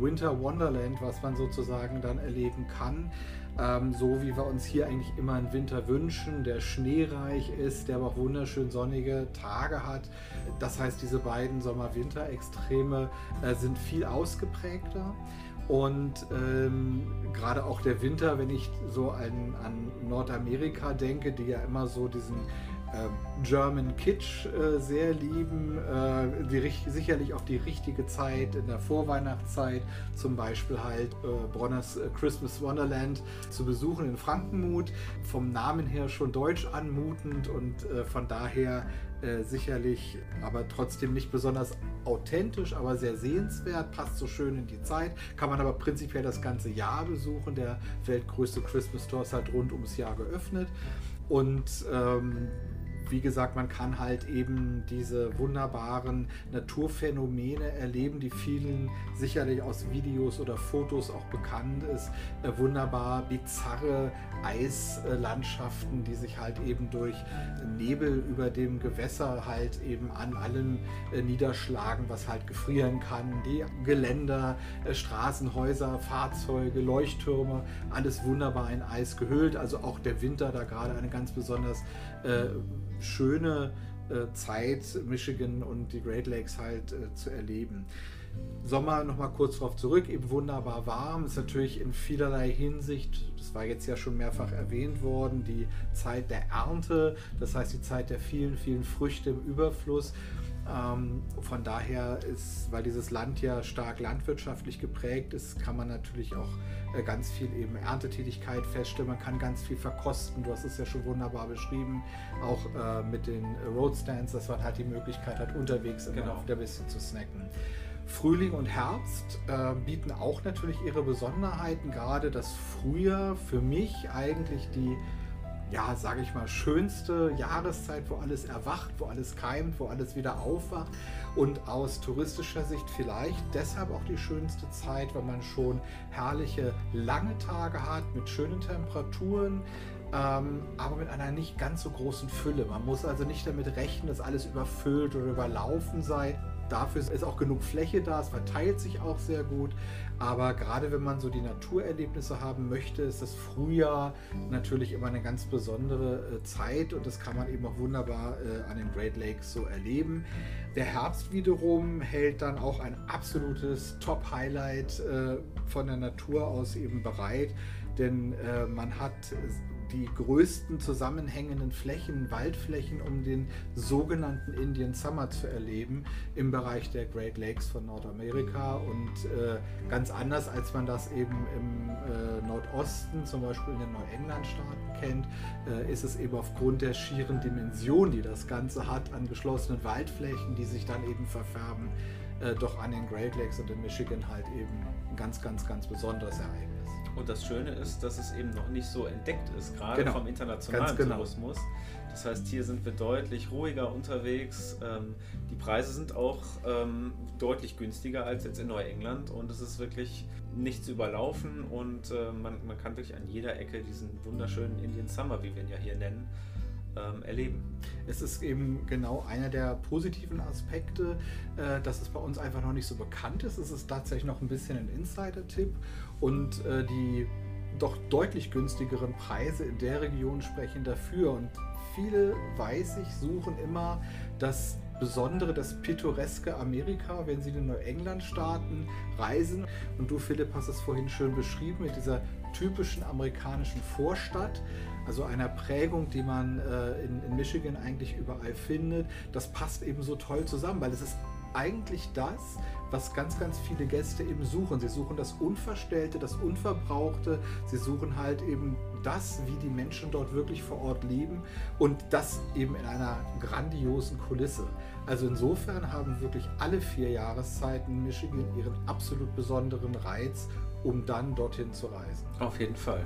Winter Wonderland, was man sozusagen dann erleben kann. Ähm, so wie wir uns hier eigentlich immer einen Winter wünschen, der schneereich ist, der aber auch wunderschön sonnige Tage hat. Das heißt, diese beiden Sommer-Winter-Extreme äh, sind viel ausgeprägter. Und ähm, gerade auch der Winter, wenn ich so an, an Nordamerika denke, die ja immer so diesen German Kitsch äh, sehr lieben, äh, die, sicherlich auch die richtige Zeit in der Vorweihnachtszeit, zum Beispiel halt äh, Bronners äh, Christmas Wonderland zu besuchen in Frankenmuth, vom Namen her schon deutsch anmutend und äh, von daher sicherlich, aber trotzdem nicht besonders authentisch, aber sehr sehenswert, passt so schön in die Zeit, kann man aber prinzipiell das ganze Jahr besuchen. Der weltgrößte Christmas Store ist halt rund ums Jahr geöffnet. Und ähm, wie gesagt, man kann halt eben diese wunderbaren Naturphänomene erleben, die vielen sicherlich aus Videos oder Fotos auch bekannt ist. Äh, wunderbar bizarre Eislandschaften, die sich halt eben durch Nebel über dem Gewässer halt eben an allem äh, niederschlagen, was halt gefrieren kann. Die Geländer, äh, Straßenhäuser, Fahrzeuge, Leuchttürme, alles wunderbar in Eis gehüllt. Also auch der Winter da gerade eine ganz besonders äh, schöne äh, Zeit, Michigan und die Great Lakes halt äh, zu erleben. Sommer nochmal kurz darauf zurück, eben wunderbar warm, ist natürlich in vielerlei Hinsicht, das war jetzt ja schon mehrfach erwähnt worden, die Zeit der Ernte, das heißt die Zeit der vielen, vielen Früchte im Überfluss. Ähm, von daher ist, weil dieses Land ja stark landwirtschaftlich geprägt ist, kann man natürlich auch äh, ganz viel eben Erntetätigkeit feststellen. Man kann ganz viel verkosten. Du hast es ja schon wunderbar beschrieben, auch äh, mit den Roadstands, dass man halt die Möglichkeit hat, unterwegs immer genau. wieder ein bisschen zu snacken. Frühling und Herbst äh, bieten auch natürlich ihre Besonderheiten. Gerade das Frühjahr für mich eigentlich die ja, sage ich mal, schönste Jahreszeit, wo alles erwacht, wo alles keimt, wo alles wieder aufwacht und aus touristischer Sicht vielleicht deshalb auch die schönste Zeit, weil man schon herrliche lange Tage hat mit schönen Temperaturen, ähm, aber mit einer nicht ganz so großen Fülle. Man muss also nicht damit rechnen, dass alles überfüllt oder überlaufen sei. Dafür ist auch genug Fläche da, es verteilt sich auch sehr gut. Aber gerade wenn man so die Naturerlebnisse haben möchte, ist das Frühjahr natürlich immer eine ganz besondere äh, Zeit und das kann man eben auch wunderbar äh, an den Great Lakes so erleben. Der Herbst wiederum hält dann auch ein absolutes Top-Highlight äh, von der Natur aus eben bereit, denn man hat die größten zusammenhängenden Flächen, Waldflächen, um den sogenannten Indian Summer zu erleben im Bereich der Great Lakes von Nordamerika und äh, ganz anders als man das eben im äh, Nordosten, zum Beispiel in den Neuenglandstaaten kennt, äh, ist es eben aufgrund der schieren Dimension, die das Ganze hat, an geschlossenen Waldflächen, die sich dann eben verfärben, äh, doch an den Great Lakes und in Michigan halt eben ein ganz, ganz, ganz besonderes Ereignis. Und das Schöne ist, dass es eben noch nicht so entdeckt ist, gerade genau. vom internationalen genau. Tourismus. Das heißt, hier sind wir deutlich ruhiger unterwegs. Ähm, die Preise sind auch ähm, deutlich günstiger als jetzt in Neuengland und es ist wirklich nicht zu überlaufen und äh, man, man kann wirklich an jeder Ecke diesen wunderschönen Indian Summer, wie wir ihn ja hier nennen, ähm, erleben. Es ist eben genau einer der positiven Aspekte, äh, dass es bei uns einfach noch nicht so bekannt ist. Es ist tatsächlich noch ein bisschen ein Insider-Tipp und äh, die doch deutlich günstigeren Preise in der Region sprechen dafür. Und viele, weiß ich, suchen immer das Besondere, das pittoreske Amerika, wenn sie in Neuengland-Staaten reisen. Und du, Philipp, hast es vorhin schön beschrieben mit dieser typischen amerikanischen Vorstadt, also einer Prägung, die man äh, in, in Michigan eigentlich überall findet. Das passt eben so toll zusammen, weil es ist eigentlich das, was ganz, ganz viele Gäste eben suchen. Sie suchen das Unverstellte, das Unverbrauchte. Sie suchen halt eben das, wie die Menschen dort wirklich vor Ort leben und das eben in einer grandiosen Kulisse. Also insofern haben wirklich alle vier Jahreszeiten Michigan ihren absolut besonderen Reiz, um dann dorthin zu reisen. Auf jeden Fall.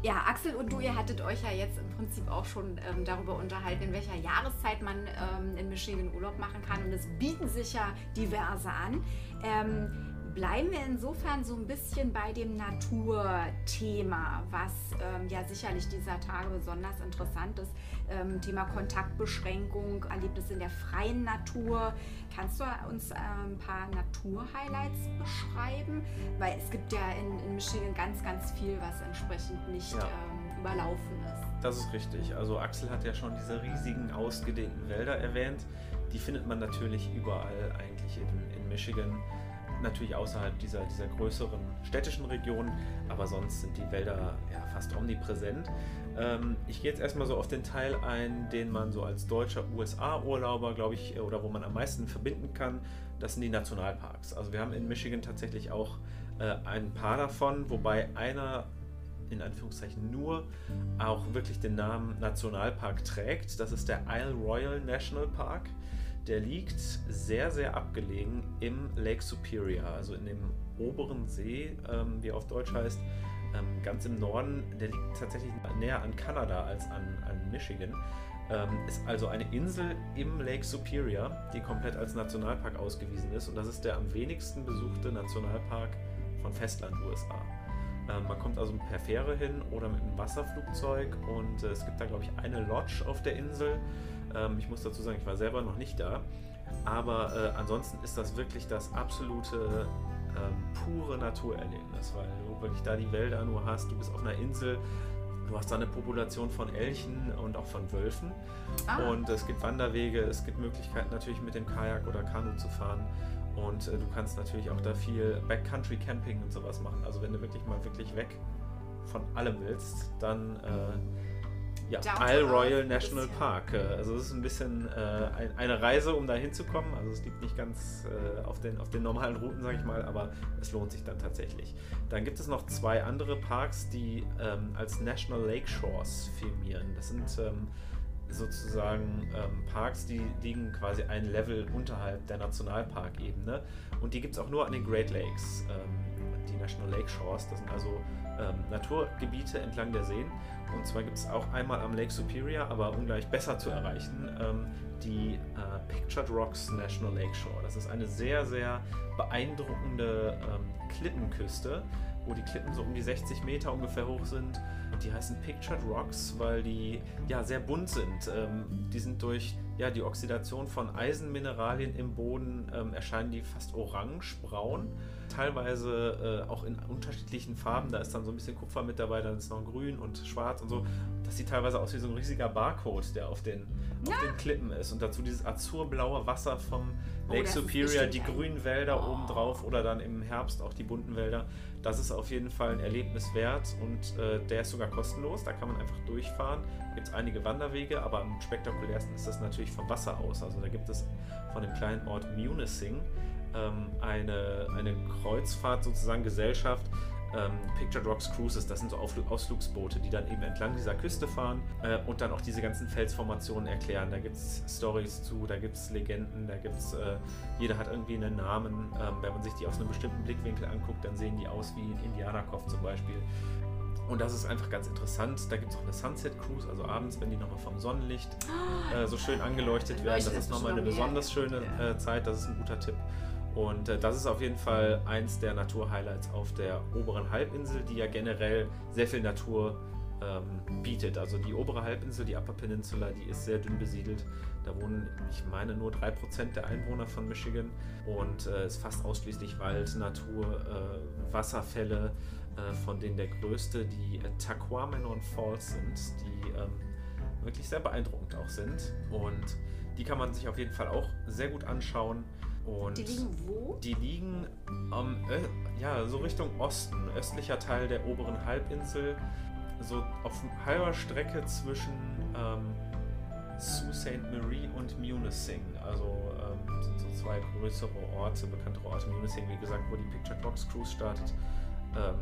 Ja, Axel und du, ihr hattet euch ja jetzt im Prinzip auch schon ähm, darüber unterhalten, in welcher Jahreszeit man ähm, in Michigan Urlaub machen kann. Und es bieten sich ja diverse an. Ähm, bleiben wir insofern so ein bisschen bei dem Naturthema, was ähm, ja sicherlich dieser Tage besonders interessant ist. Ähm, Thema Kontaktbeschränkung, Erlebnisse in der freien Natur. Kannst du uns äh, ein paar Naturhighlights beschreiben? Weil es gibt ja in, in Michigan ganz, ganz viel, was entsprechend nicht ja. ähm, überlaufen ist. Das ist richtig. Also Axel hat ja schon diese riesigen, ausgedehnten Wälder erwähnt. Die findet man natürlich überall eigentlich in, in Michigan natürlich außerhalb dieser, dieser größeren städtischen Regionen, aber sonst sind die Wälder ja fast omnipräsent. Ähm, ich gehe jetzt erstmal so auf den Teil ein, den man so als deutscher USA-Urlauber, glaube ich, oder wo man am meisten verbinden kann. Das sind die Nationalparks. Also wir haben in Michigan tatsächlich auch äh, ein paar davon, wobei einer in Anführungszeichen nur auch wirklich den Namen Nationalpark trägt. Das ist der Isle Royal National Park. Der liegt sehr, sehr abgelegen im Lake Superior, also in dem oberen See, ähm, wie er auf Deutsch heißt, ähm, ganz im Norden. Der liegt tatsächlich näher an Kanada als an, an Michigan. Ähm, ist also eine Insel im Lake Superior, die komplett als Nationalpark ausgewiesen ist. Und das ist der am wenigsten besuchte Nationalpark von Festland USA. Ähm, man kommt also per Fähre hin oder mit einem Wasserflugzeug und äh, es gibt da, glaube ich, eine Lodge auf der Insel. Ähm, ich muss dazu sagen, ich war selber noch nicht da. Aber äh, ansonsten ist das wirklich das absolute ähm, pure Naturerlebnis, weil du wirklich da die Wälder nur hast. Du bist auf einer Insel, du hast da eine Population von Elchen und auch von Wölfen. Ah. Und es gibt Wanderwege, es gibt Möglichkeiten natürlich mit dem Kajak oder Kanu zu fahren. Und äh, du kannst natürlich auch da viel Backcountry Camping und sowas machen. Also wenn du wirklich mal wirklich weg von allem willst, dann äh, ja, Isle Royal National Park. Äh, also es ist ein bisschen äh, ein, eine Reise, um da hinzukommen. Also es liegt nicht ganz äh, auf, den, auf den normalen Routen, sage ich mal, aber es lohnt sich dann tatsächlich. Dann gibt es noch zwei andere Parks, die ähm, als National Lake Shores firmieren. Das sind ähm, sozusagen ähm, Parks, die liegen quasi ein Level unterhalb der Nationalparkebene. Und die gibt es auch nur an den Great Lakes, ähm, die National Lake Shores. Das sind also ähm, Naturgebiete entlang der Seen. Und zwar gibt es auch einmal am Lake Superior, aber ungleich besser zu erreichen, ähm, die äh, Pictured Rocks National Lake Shore. Das ist eine sehr, sehr beeindruckende ähm, Klippenküste, wo die Klippen so um die 60 Meter ungefähr hoch sind. Die heißen Pictured Rocks, weil die ja sehr bunt sind. Ähm, die sind durch ja, die Oxidation von Eisenmineralien im Boden ähm, erscheinen die fast orange-braun teilweise äh, auch in unterschiedlichen Farben. Da ist dann so ein bisschen Kupfer mit dabei, dann ist noch grün und schwarz und so. Das sieht teilweise aus wie so ein riesiger Barcode, der auf den, ja. auf den Klippen ist. Und dazu dieses azurblaue Wasser vom oh, Lake oh, Superior, die grünen Wälder oh. obendrauf oder dann im Herbst auch die bunten Wälder. Das ist auf jeden Fall ein Erlebnis wert und äh, der ist sogar kostenlos. Da kann man einfach durchfahren. Gibt es einige Wanderwege, aber am spektakulärsten ist das natürlich vom Wasser aus. Also da gibt es von dem kleinen Ort Munising ähm, eine, eine Kreuzfahrt sozusagen Gesellschaft, ähm, Pictured Rocks Cruises, das sind so Ausflugsboote, die dann eben entlang dieser Küste fahren äh, und dann auch diese ganzen Felsformationen erklären. Da gibt es Stories zu, da gibt es Legenden, da gibt es, äh, jeder hat irgendwie einen Namen. Ähm, wenn man sich die aus einem bestimmten Blickwinkel anguckt, dann sehen die aus wie ein Indianerkopf zum Beispiel. Und das ist einfach ganz interessant. Da gibt es auch eine Sunset Cruise, also abends, wenn die nochmal vom Sonnenlicht äh, so schön angeleuchtet werden. Das ist nochmal eine besonders schöne äh, Zeit, das ist ein guter Tipp. Und äh, das ist auf jeden Fall eins der Naturhighlights auf der oberen Halbinsel, die ja generell sehr viel Natur ähm, bietet. Also die obere Halbinsel, die Upper Peninsula, die ist sehr dünn besiedelt. Da wohnen, ich meine, nur 3% der Einwohner von Michigan und es äh, ist fast ausschließlich Wald, Natur, äh, Wasserfälle, äh, von denen der größte die äh, Taquamenon Falls sind, die ähm, wirklich sehr beeindruckend auch sind. Und die kann man sich auf jeden Fall auch sehr gut anschauen. Und Die liegen wo? die liegen Ö- ja, so Richtung Osten, östlicher Teil der oberen Halbinsel, so auf halber Strecke zwischen ähm, Sault Ste. Marie und Munising. Also ähm, sind so zwei größere Orte, bekanntere Orte. Munising, wie gesagt, wo die Picture Box Cruise startet. Ähm,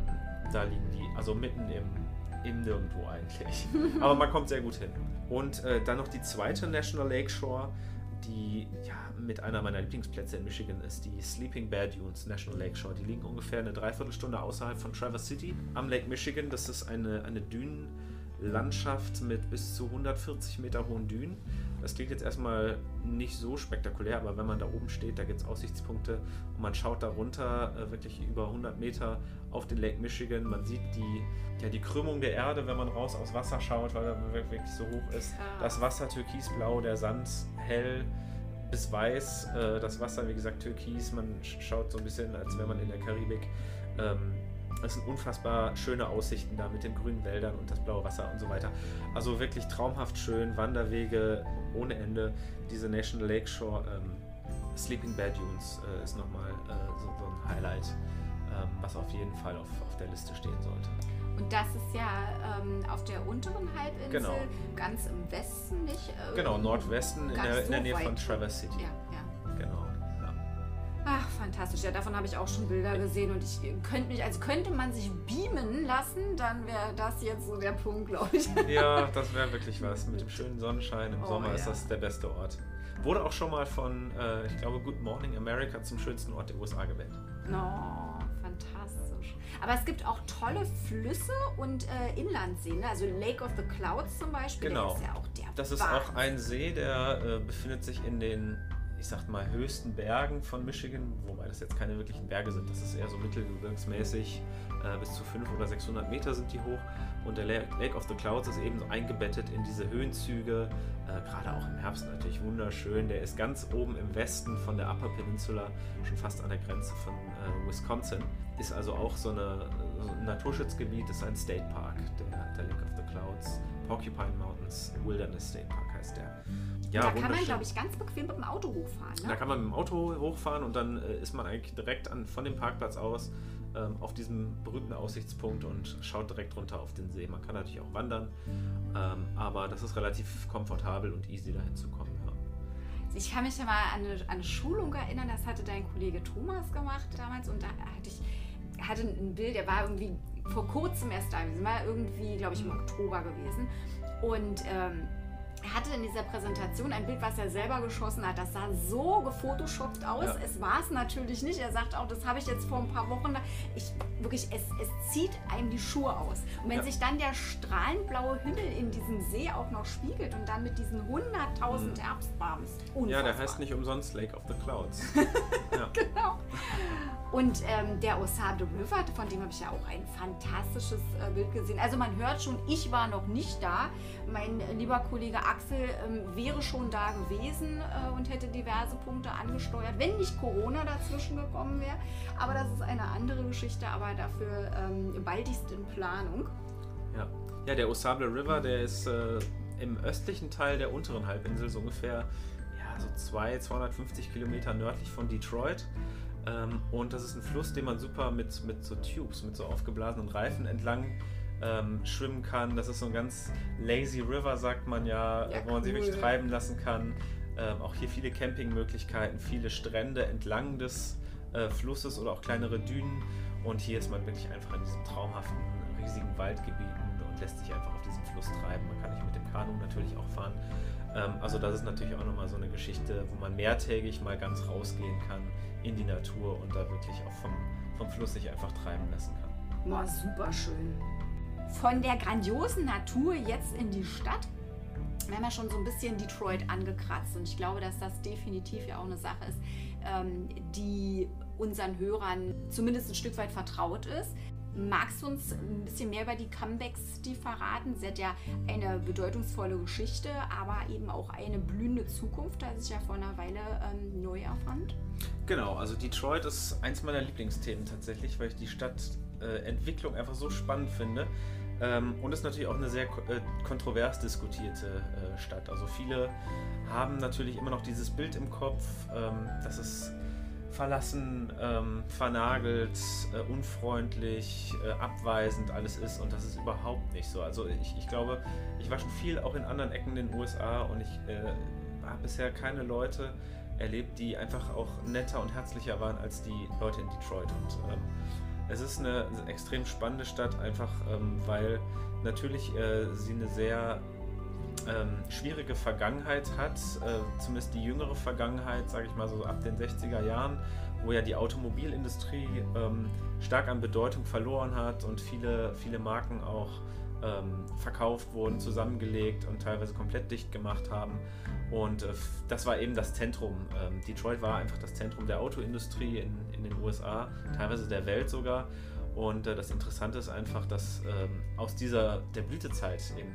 da liegen die, also mitten im, im Nirgendwo eigentlich. <laughs> Aber man kommt sehr gut hin. Und äh, dann noch die zweite National Lake Shore, die ja mit einer meiner Lieblingsplätze in Michigan ist, die Sleeping Bear Dunes National Lake Shore. Die liegen ungefähr eine Dreiviertelstunde außerhalb von Traverse City am Lake Michigan. Das ist eine, eine Dünenlandschaft mit bis zu 140 Meter hohen Dünen. Das klingt jetzt erstmal nicht so spektakulär, aber wenn man da oben steht, da gibt es Aussichtspunkte und man schaut da runter, äh, wirklich über 100 Meter auf den Lake Michigan. Man sieht die, ja, die Krümmung der Erde, wenn man raus aus Wasser schaut, weil er wirklich so hoch ist. Das Wasser türkisblau, der Sand hell bis weiß. Äh, das Wasser, wie gesagt, türkis. Man sch- schaut so ein bisschen, als wäre man in der Karibik. Ähm, es sind unfassbar schöne Aussichten da mit den grünen Wäldern und das blaue Wasser und so weiter. Also wirklich traumhaft schön. Wanderwege ohne Ende. Diese National Lake Shore ähm, Sleeping Bear Dunes äh, ist nochmal äh, so, so ein Highlight, ähm, was auf jeden Fall auf, auf der Liste stehen sollte. Und das ist ja ähm, auf der unteren Halbinsel, Genau. ganz im Westen, nicht? Äh, Genau, Nordwesten in der, in der Nähe von. Traverse City. Ja, ja. Genau. Fantastisch. Ja, davon habe ich auch schon Bilder gesehen und ich könnte mich, also könnte man sich beamen lassen, dann wäre das jetzt so der Punkt, glaube ich. Ja, das wäre wirklich was. Mit dem schönen Sonnenschein im Oh, Sommer ist ja. das der beste Ort. Wurde auch schon mal von, äh, ich glaube, Good Morning America zum schönsten Ort der USA gewählt. No, fantastisch. Aber es gibt auch tolle Flüsse und äh, Inlandsseen. ne? Also Lake of the Clouds zum Beispiel, Genau. der ist ja auch der Das ist Wahnsinn. auch ein See, der äh, befindet sich in den, ich sag mal, höchsten Bergen von Michigan, wobei das jetzt keine wirklichen Berge sind. Das ist eher so mittelgebirgsmäßig. Äh, bis zu 500 oder 600 Meter sind die hoch. Und der La- Lake of the Clouds ist eben so eingebettet in diese Höhenzüge. Äh, Gerade auch im Herbst natürlich wunderschön. Der ist ganz oben im Westen von der Upper Peninsula, schon fast an der Grenze von äh, Wisconsin. Ist also auch so, eine, so ein Naturschutzgebiet, ist ein State Park, der, der Lake of the Clouds. Porcupine Mountains Wilderness State Park heißt der. Ja, da kann man, glaube ich, ganz bequem mit dem Auto hochfahren. Ne? Da kann man mit dem Auto hochfahren und dann äh, ist man eigentlich direkt an, von dem Parkplatz aus ähm, auf diesem berühmten Aussichtspunkt und schaut direkt runter auf den See. Man kann natürlich auch wandern, ähm, aber das ist relativ komfortabel und easy dahin zu kommen. Ja. Ich kann mich ja mal an eine, an eine Schulung erinnern, das hatte dein Kollege Thomas gemacht damals und da hatte ich hatte ein Bild, er war irgendwie vor kurzem erst da gewesen, war irgendwie, glaube ich, im Oktober gewesen und ähm, er hatte in dieser Präsentation ein Bild, was er selber geschossen hat. Das sah so gefotoshoppt aus. Ja. Es war es natürlich nicht. Er sagt auch, das habe ich jetzt vor ein paar Wochen. Ich wirklich, es, es zieht einem die Schuhe aus. Und wenn Ja. sich dann der strahlenblaue Himmel in diesem See auch noch spiegelt und dann mit diesen 100.000 Mhm. Herbstbarben, ja, der heißt nicht umsonst Lake of the Clouds. <laughs> ja. Genau. Und ähm, der Osage River, von dem habe ich ja auch ein fantastisches äh, Bild gesehen. Also man hört schon, ich war noch nicht da. Mein lieber Kollege Axel ähm, wäre schon da gewesen äh, und hätte diverse Punkte angesteuert, wenn nicht Corona dazwischen gekommen wäre. Aber das ist eine andere Geschichte, aber dafür ähm, baldigst in Planung. Ja. ja, der Osable River, der ist äh, im östlichen Teil der unteren Halbinsel, so ungefähr ja, so 200, 250 Kilometer nördlich von Detroit. Ähm, und das ist ein Fluss, den man super mit, mit so Tubes, mit so aufgeblasenen Reifen entlang ähm, schwimmen kann. Das ist so ein ganz lazy River, sagt man ja, Ja, wo man sich cool. wirklich treiben lassen kann. Ähm, auch hier viele Campingmöglichkeiten, viele Strände entlang des äh, Flusses oder auch kleinere Dünen. Und hier ist man wirklich einfach in diesen traumhaften, riesigen Waldgebieten und lässt sich einfach auf diesem Fluss treiben. Man kann nicht mit dem Kanu natürlich auch fahren. Ähm, also das ist natürlich auch nochmal so eine Geschichte, wo man mehrtägig mal ganz rausgehen kann in die Natur und da wirklich auch vom, vom Fluss sich einfach treiben lassen kann. Boah, super schön. Von der grandiosen Natur jetzt in die Stadt. Wir haben ja schon so ein bisschen Detroit angekratzt und ich glaube, dass das definitiv ja auch eine Sache ist, ähm, die unseren Hörern zumindest ein Stück weit vertraut ist. Magst du uns ein bisschen mehr über die Comebacks die verraten? Sie hat ja eine bedeutungsvolle Geschichte, aber eben auch eine blühende Zukunft, da sich ja vor einer Weile ähm, neu erfand. Genau, also Detroit ist eins meiner Lieblingsthemen tatsächlich, weil ich die Stadtentwicklung einfach so spannend finde. Ähm, und ist natürlich auch eine sehr äh, kontrovers diskutierte äh, Stadt. Also viele haben natürlich immer noch dieses Bild im Kopf, ähm, dass es verlassen, ähm, vernagelt, äh, unfreundlich, äh, abweisend alles ist und das ist überhaupt nicht so. Also ich, ich glaube, ich war schon viel auch in anderen Ecken in den USA und ich äh, habe bisher keine Leute erlebt, die einfach auch netter und herzlicher waren als die Leute in Detroit. Und ähm, es ist eine extrem spannende Stadt, einfach ähm, weil natürlich äh, sie eine sehr ähm, schwierige Vergangenheit hat, äh, zumindest die jüngere Vergangenheit, sage ich mal so ab den 60er Jahren, wo ja die Automobilindustrie ähm, stark an Bedeutung verloren hat und viele, viele Marken auch ähm, verkauft wurden, zusammengelegt und teilweise komplett dicht gemacht haben. Und äh, das war eben das Zentrum. Ähm, Detroit war einfach das Zentrum der Autoindustrie in, in den USA, teilweise der Welt sogar. Und äh, das Interessante ist einfach, dass ähm, aus dieser der Blütezeit eben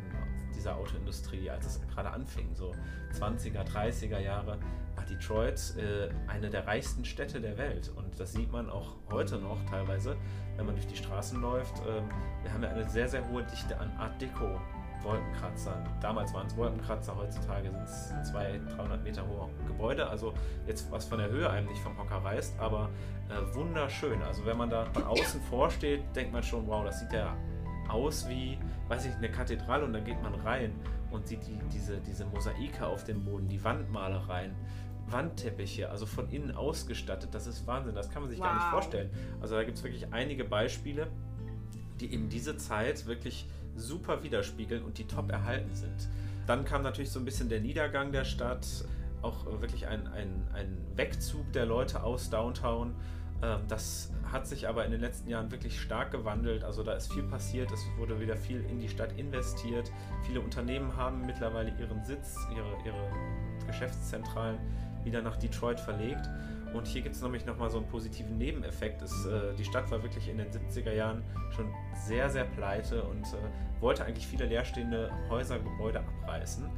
dieser Autoindustrie, als es gerade anfing, so 20er, 30er Jahre, war Detroit äh, eine der reichsten Städte der Welt. Und das sieht man auch heute noch teilweise, wenn man durch die Straßen läuft. Ähm, wir haben ja eine sehr, sehr hohe Dichte an Art Deco. Wolkenkratzern. Damals waren es Wolkenkratzer, heutzutage sind es 200, 300 Meter hohe Gebäude. Also jetzt was von der Höhe einem nicht vom Hocker reißt, aber äh, wunderschön. Also wenn man da von außen <laughs> vorsteht, denkt man schon, wow, das sieht ja aus wie, weiß ich, eine Kathedrale und dann geht man rein und sieht die, diese, diese Mosaike auf dem Boden, die Wandmalereien, Wandteppiche, also von innen ausgestattet. Das ist Wahnsinn, das kann man sich wow. gar nicht vorstellen. Also da gibt es wirklich einige Beispiele, die eben diese Zeit wirklich super widerspiegeln und die top erhalten sind. Dann kam natürlich so ein bisschen der Niedergang der Stadt, auch wirklich ein, ein, ein Wegzug der Leute aus Downtown. Ähm, das hat sich aber in den letzten Jahren wirklich stark gewandelt. Also da ist viel passiert, es wurde wieder viel in die Stadt investiert. Viele Unternehmen haben mittlerweile ihren Sitz, ihre, ihre Geschäftszentralen wieder nach Detroit verlegt. Und hier gibt es nämlich nochmal so einen positiven Nebeneffekt. Es, äh, die Stadt war wirklich in den 70er Jahren schon sehr, sehr pleite und äh, wollte eigentlich viele leerstehende Häuser, Gebäude abreißen.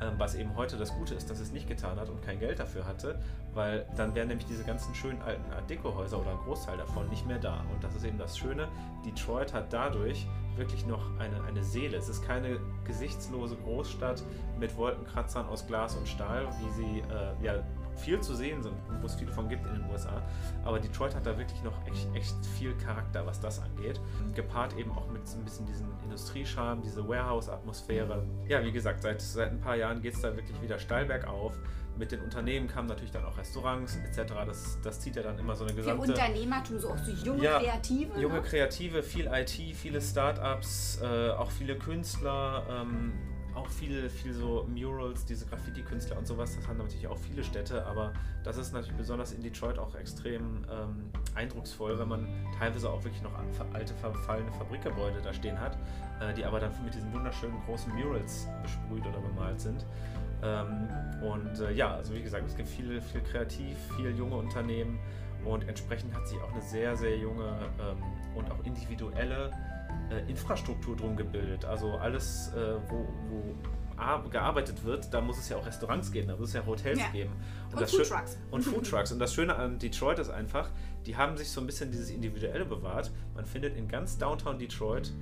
Ähm, was eben heute das Gute ist, dass es nicht getan hat und kein Geld dafür hatte, weil dann wären nämlich diese ganzen schönen alten Art Deco-Häuser oder ein Großteil davon nicht mehr da. Und das ist eben das Schöne. Detroit hat dadurch wirklich noch eine, eine Seele. Es ist keine gesichtslose Großstadt mit Wolkenkratzern aus Glas und Stahl, wie sie äh, ja viel zu sehen sind und wo es viel von gibt in den USA. Aber Detroit hat da wirklich noch echt, echt viel Charakter, was das angeht. Gepaart eben auch mit ein bisschen diesem Industriescharme, diese Warehouse-Atmosphäre. Ja, wie gesagt, seit, seit ein paar Jahren geht es da wirklich wieder steil bergauf. Mit den Unternehmen kamen natürlich dann auch Restaurants etc. Das, das zieht ja dann immer so eine gesamte... Für Unternehmertum, so auch so junge ja, Kreative. Junge ne? Kreative, viel IT, viele Startups, äh, auch viele Künstler. Ähm, auch viel, viel so Murals, diese Graffiti-Künstler und sowas, das haben natürlich auch viele Städte, aber das ist natürlich besonders in Detroit auch extrem ähm, eindrucksvoll, wenn man teilweise auch wirklich noch alte, verfallene Fabrikgebäude da stehen hat, äh, die aber dann mit diesen wunderschönen großen Murals besprüht oder bemalt sind. Ähm, und äh, ja, also wie gesagt, es gibt viel, viel kreativ, viel junge Unternehmen und entsprechend hat sich auch eine sehr, sehr junge ähm, und auch individuelle äh, Infrastruktur drum gebildet. Also alles, äh, wo, wo gearbeitet wird, da muss es ja auch Restaurants geben, da muss es ja Hotels ja. geben. Und, und Foodtrucks. Und Foodtrucks. Und das Schöne an Detroit ist einfach, die haben sich so ein bisschen dieses Individuelle bewahrt. Man findet in ganz Downtown Detroit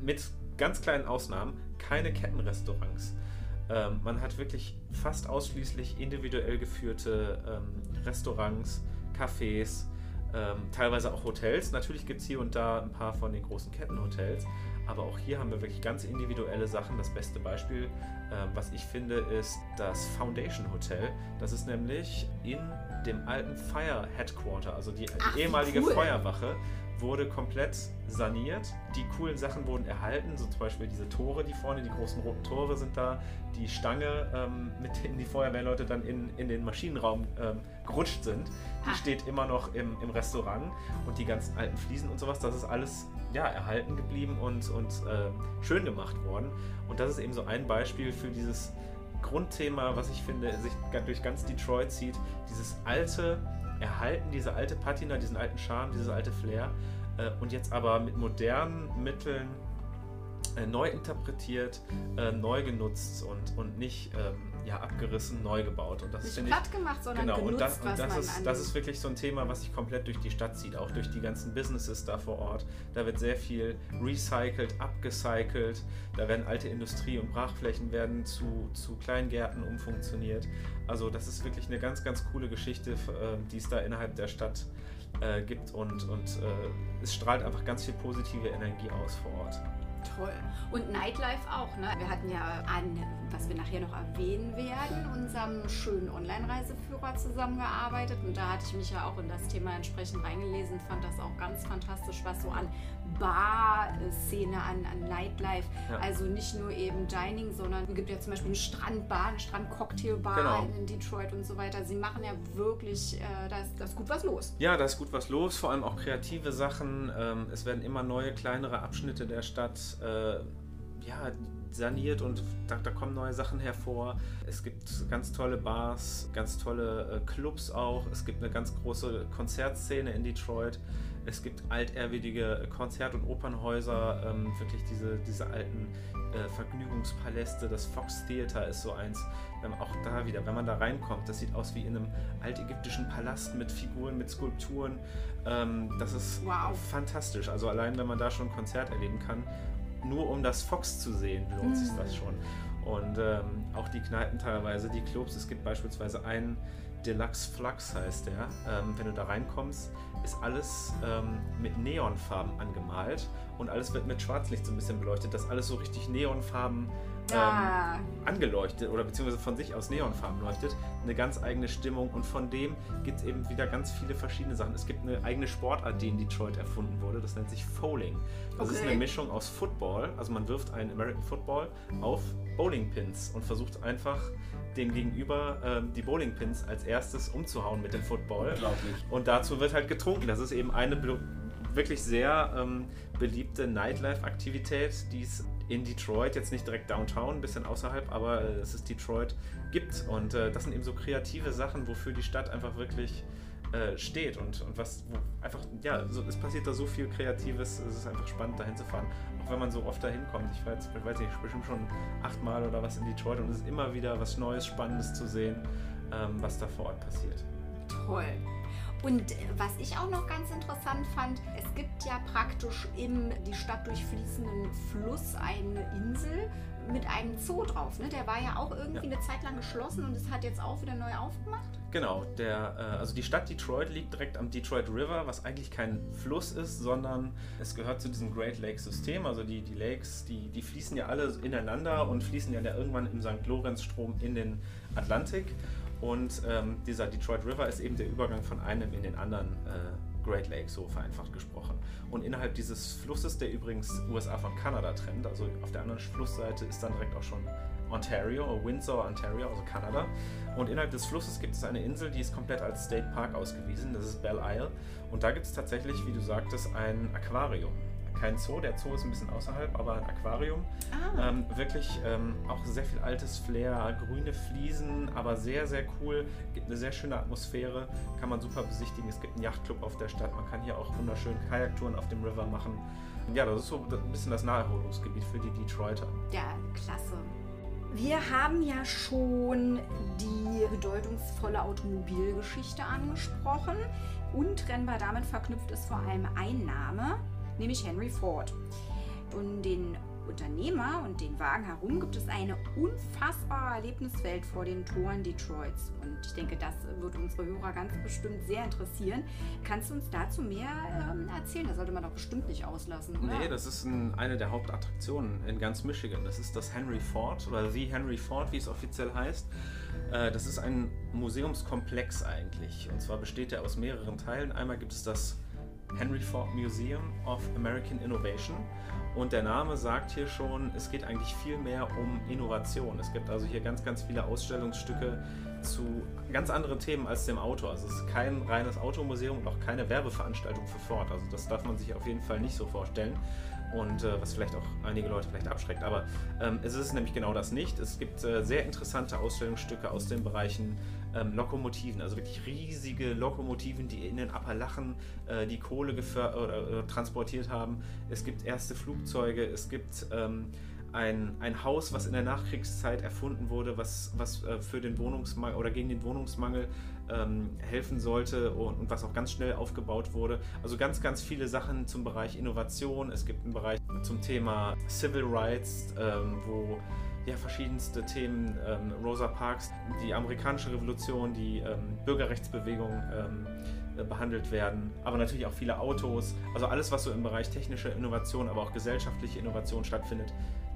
mit ganz kleinen Ausnahmen keine Kettenrestaurants. Ähm, man hat wirklich fast ausschließlich individuell geführte ähm, Restaurants, Cafés, ähm, teilweise auch Hotels. Natürlich gibt es hier und da ein paar von den großen Kettenhotels, aber auch hier haben wir wirklich ganz individuelle Sachen. Das beste Beispiel, äh, was ich finde, ist das Foundation Hotel. Das ist nämlich in dem alten Fire Headquarter, also die, Ach, die ehemalige cool. Feuerwache, wurde komplett saniert. Die coolen Sachen wurden erhalten, so zum Beispiel diese Tore, die vorne, die großen roten Tore sind da. Die Stange, ähm, <laughs> mit denen die Feuerwehrleute dann in, in den Maschinenraum ähm, gerutscht sind, die steht immer noch im, im Restaurant. Und die ganzen alten Fliesen und sowas, das ist alles ja, erhalten geblieben und, und äh, schön gemacht worden. Und das ist eben so ein Beispiel für dieses Grundthema, was ich finde, sich durch ganz Detroit zieht. Dieses alte, erhalten diese alte Patina, diesen alten Charme, dieses alte Flair äh, und jetzt aber mit modernen Mitteln äh, neu interpretiert, äh, neu genutzt und, und nicht ähm, ja, abgerissen, neu gebaut. Und das Nicht finde platt gemacht, sondern Genau, genutzt, und, das, und das, ist, das ist wirklich so ein Thema, was sich komplett durch die Stadt zieht, auch durch die ganzen Businesses da vor Ort. Da wird sehr viel recycelt, abgecycelt, da werden alte Industrie- und Brachflächen werden zu, zu Kleingärten umfunktioniert. Also das ist wirklich eine ganz, ganz coole Geschichte, äh, die es da innerhalb der Stadt äh, gibt und, und äh, es strahlt einfach ganz viel positive Energie aus vor Ort. Toll. Und Nightlife auch, ne? Wir hatten ja an, was wir nachher noch erwähnen werden, unserem schönen Online-Reiseführer zusammengearbeitet. Und da hatte ich mich ja auch in das Thema entsprechend reingelesen, fand das auch ganz fantastisch, was so an Bar-Szene, an, an Nightlife, Ja. also nicht nur eben Dining, sondern es gibt ja zum Beispiel eine Strandbar, eine Strandcocktailbar Genau. in Detroit und so weiter. Sie machen ja wirklich, äh, da, ist, da ist gut was los. Ja, da ist gut was los, vor allem auch kreative Sachen. Ähm, es werden immer neue, kleinere Abschnitte der Stadt äh, ja, saniert und da, da kommen neue Sachen hervor. Es gibt ganz tolle Bars, ganz tolle äh, Clubs auch. Es gibt eine ganz große Konzertszene in Detroit. Es gibt altehrwürdige Konzert- und Opernhäuser, ähm, wirklich diese, diese alten äh, Vergnügungspaläste. Das Fox Theater ist so eins. Ähm, auch da wieder, wenn man da reinkommt, das sieht aus wie in einem altägyptischen Palast mit Figuren, mit Skulpturen. Ähm, das ist Wow. fantastisch. Also allein, wenn man da schon ein Konzert erleben kann, nur um das Fox zu sehen, lohnt sich das schon. Und ähm, auch die Kneipen teilweise, die Clubs. Es gibt beispielsweise einen Deluxe Flux heißt der. Ähm, wenn du da reinkommst, ist alles ähm, mit Neonfarben angemalt und alles wird mit Schwarzlicht so ein bisschen beleuchtet, dass alles so richtig Neonfarben ähm, Ah, angeleuchtet oder beziehungsweise von sich aus Neonfarben leuchtet. Eine ganz eigene Stimmung und von dem gibt es eben wieder ganz viele verschiedene Sachen. Es gibt eine eigene Sportart, die in Detroit erfunden wurde, das nennt sich Bowling. Das ist Okay. eine Mischung aus Football, also man wirft einen American Football auf Bowlingpins und versucht einfach dem Gegenüber ähm, die Bowlingpins als erstes umzuhauen mit dem Football. Unglaublich. Und dazu wird halt getrunken. Das ist eben eine wirklich sehr ähm, beliebte Nightlife-Aktivität, die es in Detroit, jetzt nicht direkt downtown, ein bisschen außerhalb, aber äh, es ist Detroit, gibt. Und äh, das sind eben so kreative Sachen, wofür die Stadt einfach wirklich äh, steht und, und was einfach, ja, so, es passiert da so viel Kreatives, es ist einfach spannend dahin zu fahren. Auch wenn man so oft dahin kommt. Ich war ich weiß nicht, bestimmt schon achtmal oder was in Detroit und es ist immer wieder was Neues, Spannendes zu sehen, ähm, was da vor Ort passiert. toll. Und was ich auch noch ganz interessant fand, es gibt ja praktisch im die Stadt durchfließenden Fluss eine Insel mit einem Zoo drauf. Ne? Der war ja auch irgendwie Ja. eine Zeit lang geschlossen und es hat jetzt auch wieder neu aufgemacht. Genau, der, äh, also die Stadt Detroit liegt direkt am Detroit River, was eigentlich kein Fluss ist, sondern es gehört zu diesem Great Lakes System. Also die, die Lakes, die, die fließen ja alle ineinander und fließen ja irgendwann im St. Lorenz-Strom in den Atlantik. Und ähm, dieser Detroit River ist eben der Übergang von einem in den anderen äh, Great Lake, so vereinfacht gesprochen. Und innerhalb dieses Flusses, der übrigens USA von Kanada trennt, also auf der anderen Flussseite ist dann direkt auch schon Ontario, Windsor, Ontario, also Kanada. Und innerhalb des Flusses gibt es eine Insel, die ist komplett als State Park ausgewiesen. Das ist Belle Isle. Und da gibt es tatsächlich, wie du sagtest, ein Aquarium. Kein Zoo, der Zoo ist ein bisschen außerhalb, aber ein Aquarium. Ah, Ähm, wirklich ähm, auch sehr viel altes Flair, grüne Fliesen, aber sehr, sehr cool. Gibt eine sehr schöne Atmosphäre, kann man super besichtigen. Es gibt einen Yachtclub auf der Stadt, man kann hier auch wunderschön Kajaktouren auf dem River machen. Ja, das ist so ein bisschen das Naherholungsgebiet für die Detroiter. ja, klasse. Wir haben ja schon die bedeutungsvolle Automobilgeschichte angesprochen. Untrennbar damit verknüpft ist vor allem ein Name, nämlich Henry Ford. Um den Unternehmer und den Wagen herum gibt es eine unfassbare Erlebniswelt vor den Toren Detroits. Und ich denke, das wird unsere Hörer ganz bestimmt sehr interessieren. Kannst du uns dazu mehr ähm, erzählen? Das sollte man doch bestimmt nicht auslassen, oder? Nee, das ist ein, eine der Hauptattraktionen in ganz Michigan. Das ist das Henry Ford oder The Henry Ford, wie es offiziell heißt. Äh, Das ist ein Museumskomplex eigentlich. Und zwar besteht er aus mehreren Teilen. Einmal gibt es das Henry Ford Museum of American Innovation. Und der Name sagt hier schon, es geht eigentlich viel mehr um Innovation. Es gibt also hier ganz, ganz viele Ausstellungsstücke zu ganz anderen Themen als dem Auto. Also es ist kein reines Automuseum und auch keine Werbeveranstaltung für Ford. Also das darf man sich auf jeden Fall nicht so vorstellen. und äh, was vielleicht auch einige Leute vielleicht abschreckt. Aber ähm, es ist nämlich genau das nicht. Es gibt äh, sehr interessante Ausstellungsstücke aus den Bereichen ähm, Lokomotiven, also wirklich riesige Lokomotiven, die in den Appalachen äh, die Kohle oder, äh, transportiert haben. Es gibt erste Flugzeuge, es gibt ähm, ein, ein Haus, was in der Nachkriegszeit erfunden wurde, was, was äh, für den Wohnungsmangel oder gegen den Wohnungsmangel ähm, helfen sollte und, und, was auch ganz schnell aufgebaut wurde. Also ganz, ganz viele Sachen zum Bereich Innovation. Es gibt einen Bereich zum Thema Civil Rights, ähm, wo ja, verschiedenste Themen, ähm, Rosa Parks, die amerikanische Revolution, die ähm, Bürgerrechtsbewegung ähm, äh, behandelt werden, aber natürlich auch viele Autos. Also alles, was so im Bereich technische Innovation, aber auch gesellschaftliche Innovation stattfindet,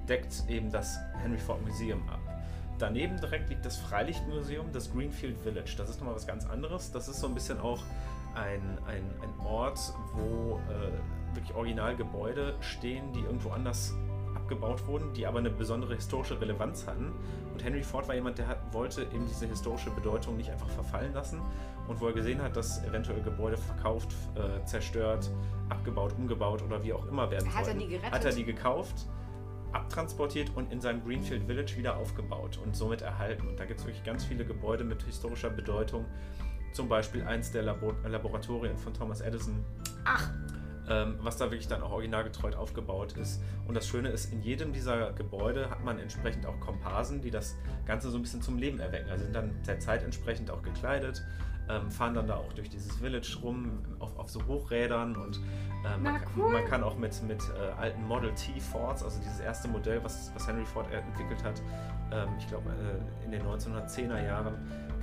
deckt eben das Henry Ford Museum ab. Daneben direkt liegt das Freilichtmuseum, das Greenfield Village. Das ist nochmal was ganz anderes. Das ist so ein bisschen auch ein, ein, ein Ort, wo äh, wirklich Originalgebäude stehen, die irgendwo anders abgebaut wurden, die aber eine besondere historische Relevanz hatten. Und Henry Ford war jemand, der hat, wollte eben diese historische Bedeutung nicht einfach verfallen lassen. Und wo er gesehen hat, dass eventuell Gebäude verkauft, äh, zerstört, abgebaut, umgebaut oder wie auch immer werden hat sollten, er die gerettet? hat er die gekauft abtransportiert und in seinem Greenfield Village wieder aufgebaut und somit erhalten. Und da gibt es wirklich ganz viele Gebäude mit historischer Bedeutung. Zum Beispiel eins der Labor Laboratorien von Thomas Edison. Ach! Ähm, was da wirklich dann auch originalgetreu aufgebaut ist. Und das Schöne ist, in jedem dieser Gebäude hat man entsprechend auch Komparsen, die das Ganze so ein bisschen zum Leben erwecken. Also sind dann der Zeit entsprechend auch gekleidet, ähm, fahren dann da auch durch dieses Village rum auf, auf so Hochrädern und äh, man, cool. man, kann auch mit, mit äh, alten Model T Fords, also dieses erste Modell, was, was Henry Ford entwickelt hat, ähm, ich glaube äh, in den 1910er Jahren,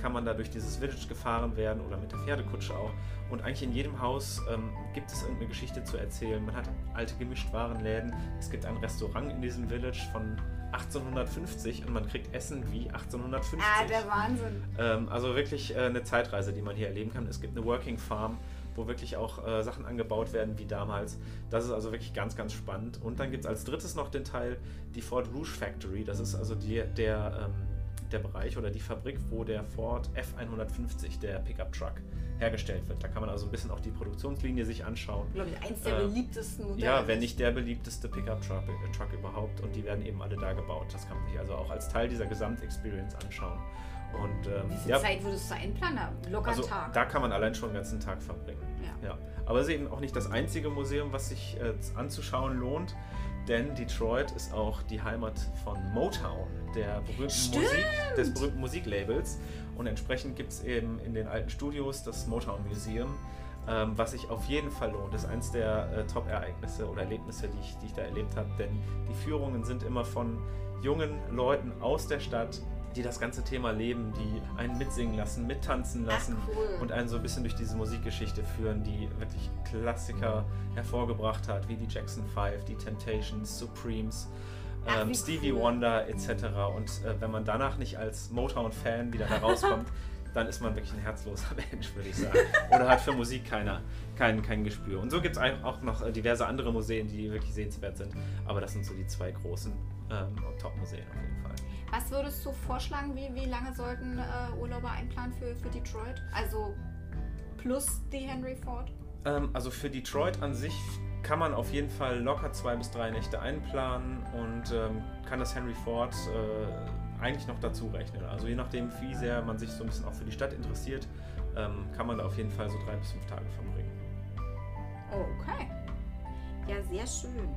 kann man da durch dieses Village gefahren werden oder mit der Pferdekutsche auch. Und eigentlich in jedem Haus ähm, gibt es irgendeine Geschichte zu erzählen. Man hat alte Gemischtwarenläden, es gibt ein Restaurant in diesem Village von 1850 und man kriegt Essen wie 1850. Ah, der Wahnsinn. Ähm, also wirklich äh, eine Zeitreise, die man hier erleben kann. Es gibt eine Working Farm, wo wirklich auch äh, Sachen angebaut werden wie damals. Das ist also wirklich ganz, ganz spannend. Und dann gibt es als drittes noch den Teil die Ford Rouge Factory. Das ist also die, der, ähm, der Bereich oder die Fabrik, wo der Ford F150, der Pickup Truck, hergestellt wird. Da kann man also ein bisschen auch die Produktionslinie sich anschauen. Glaube ich, eins der äh, beliebtesten Modelle. Ja, wenn nicht der beliebteste Pickup-Truck äh, Truck überhaupt. Und die werden eben alle da gebaut. Das kann man sich also auch als Teil dieser Gesamtexperience anschauen. Und, ähm, Wie viel ja, Zeit würdest du einplanen? Locker also, Tag. Da kann man allein schon den ganzen Tag verbringen. Ja. ja. Aber es ist eben auch nicht das einzige Museum, was sich äh, anzuschauen lohnt. Denn Detroit ist auch die Heimat von Motown, der berühmten Musik, des berühmten Musiklabels. Und entsprechend gibt es eben in den alten Studios das Motown Museum, ähm, was sich auf jeden Fall lohnt. Das ist eines der äh, Top-Ereignisse oder Erlebnisse, die ich, die ich da erlebt habe. Denn die Führungen sind immer von jungen Leuten aus der Stadt, die das ganze Thema leben, die einen mitsingen lassen, mittanzen lassen Ach, cool. und einen so ein bisschen durch diese Musikgeschichte führen, die wirklich Klassiker hervorgebracht hat, wie die Jackson 5, die Temptations, Supremes ähm, Stevie cool. Wonder etc. Und äh, wenn man danach nicht als Motown-Fan wieder herauskommt, <laughs> dann ist man wirklich ein herzloser Mensch, würde ich sagen. Oder hat für Musik keiner, kein, kein Gespür. Und so gibt es auch noch äh, diverse andere Museen, die wirklich sehenswert sind. Aber das sind so die zwei großen ähm, Top-Museen auf jeden Fall. Was würdest du vorschlagen, wie, wie lange sollten äh, Urlauber einplanen für, für Detroit? Also plus die Henry Ford? Ähm, also für Detroit an sich kann man auf jeden Fall locker zwei bis drei Nächte einplanen und ähm, kann das Henry Ford äh, eigentlich noch dazu rechnen. Also je nachdem, wie sehr man sich so ein bisschen auch für die Stadt interessiert, ähm, kann man da auf jeden Fall so drei bis fünf Tage verbringen. Okay. Ja, sehr schön.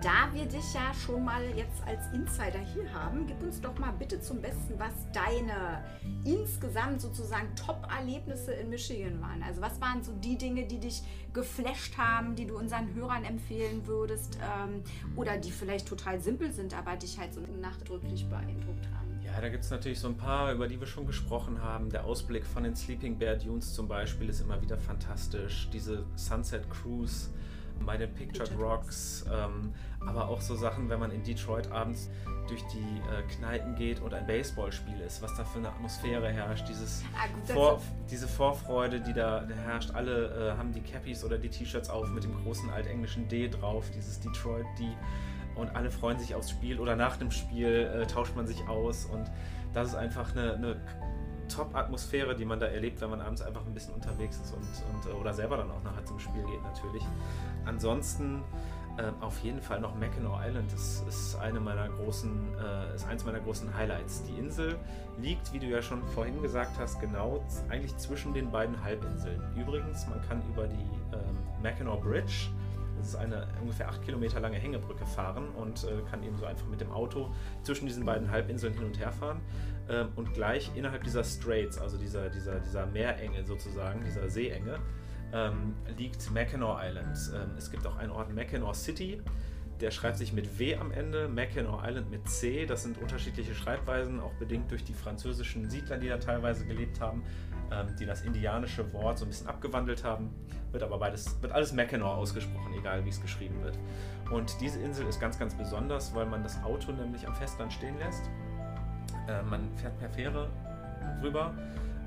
Da wir dich ja schon mal jetzt als Insider hier haben, gib uns doch mal bitte zum Besten, was deine insgesamt sozusagen Top-Erlebnisse in Michigan waren. Also was waren so die Dinge, die dich geflasht haben, die du unseren Hörern empfehlen würdest ähm, oder die vielleicht total simpel sind, aber dich halt so nachdrücklich beeindruckt haben? Ja, da gibt es natürlich so ein paar, über die wir schon gesprochen haben. Der Ausblick von den Sleeping Bear Dunes zum Beispiel ist immer wieder fantastisch. Diese Sunset Cruise bei den Pictured Rocks, ähm, aber auch so Sachen, wenn man in Detroit abends durch die äh, Kneipen geht und ein Baseballspiel ist, was da für eine Atmosphäre herrscht, dieses ah, gut, Vor, diese Vorfreude, die da, da herrscht. Alle äh, haben die Cappies oder die T-Shirts auf mit dem großen altenglischen D drauf, dieses Detroit D. Und alle freuen sich aufs Spiel oder nach dem Spiel äh, tauscht man sich aus und das ist einfach eine, eine Top-Atmosphäre, die man da erlebt, wenn man abends einfach ein bisschen unterwegs ist und, und äh, oder selber dann auch nachher zum Spiel geht natürlich. Ansonsten äh, auf jeden Fall noch Mackinac Island. Das ist eine meiner großen, äh, ist eins meiner großen Highlights. Die Insel liegt, wie du ja schon vorhin gesagt hast, genau eigentlich zwischen den beiden Halbinseln. Übrigens, man kann über die ähm, Mackinac Bridge, das ist eine ungefähr acht Kilometer lange Hängebrücke fahren und äh, kann eben so einfach mit dem Auto zwischen diesen beiden Halbinseln hin und her fahren. Ähm, und gleich innerhalb dieser Straits, also dieser, dieser, dieser Meerenge sozusagen, dieser Seeenge, ähm, liegt Mackinac Island. Ähm, es gibt auch einen Ort Mackinac City, der schreibt sich mit W am Ende, Mackinac Island mit C. Das sind unterschiedliche Schreibweisen, auch bedingt durch die französischen Siedler, die da teilweise gelebt haben, ähm, die das indianische Wort so ein bisschen abgewandelt haben. Wird aber beides, wird alles Mackinac ausgesprochen, egal wie es geschrieben wird. Und diese Insel ist ganz, ganz besonders, weil man das Auto nämlich am Festland stehen lässt. Äh, man fährt per Fähre rüber.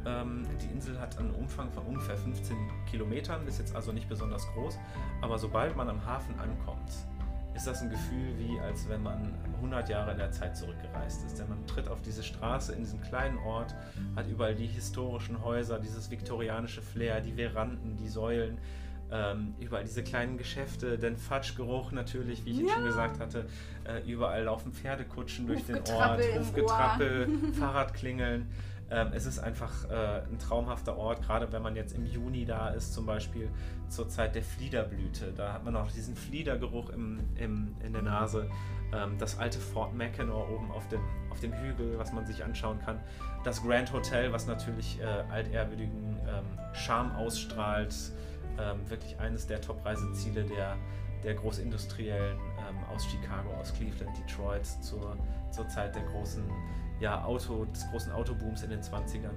Ähm, die Insel hat einen Umfang von ungefähr 15 Kilometern, ist jetzt also nicht besonders groß, aber sobald man am Hafen ankommt, ist das ein Gefühl wie, als wenn man 100 Jahre in der Zeit zurückgereist ist. Denn man tritt auf diese Straße in diesem kleinen Ort, hat überall die historischen Häuser, dieses viktorianische Flair, die Veranden, die Säulen, ähm, überall diese kleinen Geschäfte, den Fatschgeruch natürlich, wie ich ja. schon gesagt hatte. Äh, überall laufen Pferdekutschen durch den Ort, Hufgetrappel, <laughs> Fahrradklingeln. Ähm, es ist einfach äh, ein traumhafter Ort, gerade wenn man jetzt im Juni da ist, zum Beispiel zur Zeit der Fliederblüte. Da hat man auch diesen Fliedergeruch im, im, in der Nase. Ähm, das alte Fort Mackinac oben auf dem, auf dem Hügel, was man sich anschauen kann. Das Grand Hotel, was natürlich äh, altehrwürdigen ähm, Charme ausstrahlt. Ähm, wirklich eines der Top-Reiseziele der, der Großindustriellen ähm, aus Chicago, aus Cleveland, Detroit zur, zur Zeit der großen ja, Auto, des großen Autobooms in den 20ern.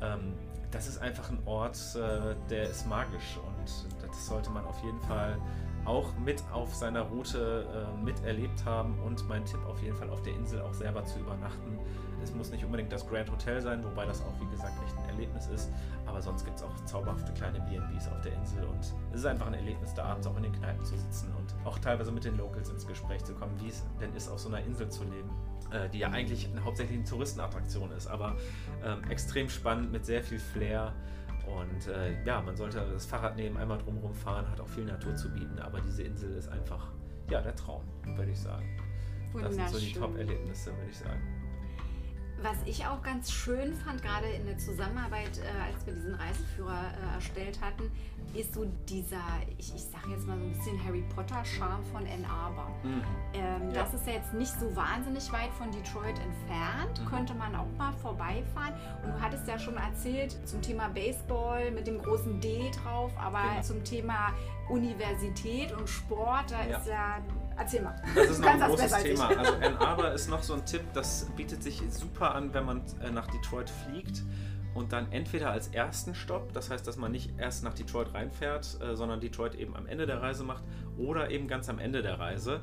Ähm, das ist einfach ein Ort, äh, der ist magisch und das sollte man auf jeden Fall auch mit auf seiner Route äh, miterlebt haben und mein Tipp auf jeden Fall auf der Insel auch selber zu übernachten. Es muss nicht unbedingt das Grand Hotel sein, wobei das auch wie gesagt echt ein Erlebnis ist, aber sonst gibt es auch zauberhafte kleine B&Bs auf der Insel und es ist einfach ein Erlebnis, da abends auch in den Kneipen zu sitzen und auch teilweise mit den Locals ins Gespräch zu kommen, wie es denn ist, auf so einer Insel zu leben äh, die ja eigentlich hauptsächlich eine Touristenattraktion ist, aber ähm, extrem spannend mit sehr viel Flair. Und äh, ja, man sollte das Fahrrad nehmen, einmal drumherum fahren, hat auch viel Natur zu bieten, aber diese Insel ist einfach, ja, der Traum, würde ich sagen. Das sind so die Top-Erlebnisse, würde ich sagen. Was ich auch ganz schön fand, gerade in der Zusammenarbeit, äh, als wir diesen Reiseführer äh, erstellt hatten, ist so dieser, ich, ich sage jetzt mal so ein bisschen Harry Potter-Charme von Ann Arbor. Mhm. Ähm, ja. Das ist ja jetzt nicht so wahnsinnig weit von Detroit entfernt, mhm. könnte man auch mal vorbeifahren. Und du hattest ja schon erzählt zum Thema Baseball mit dem großen D drauf, aber genau. zum Thema Universität und Sport, da ja. ist ja Erzähl mal. Das ist noch ein großes Thema. Also Ann <laughs> Arbor ist noch so ein Tipp, das bietet sich super an, wenn man äh, nach Detroit fliegt und dann entweder als ersten Stopp, das heißt, dass man nicht erst nach Detroit reinfährt, äh, sondern Detroit eben am Ende der Reise macht oder eben ganz am Ende der Reise,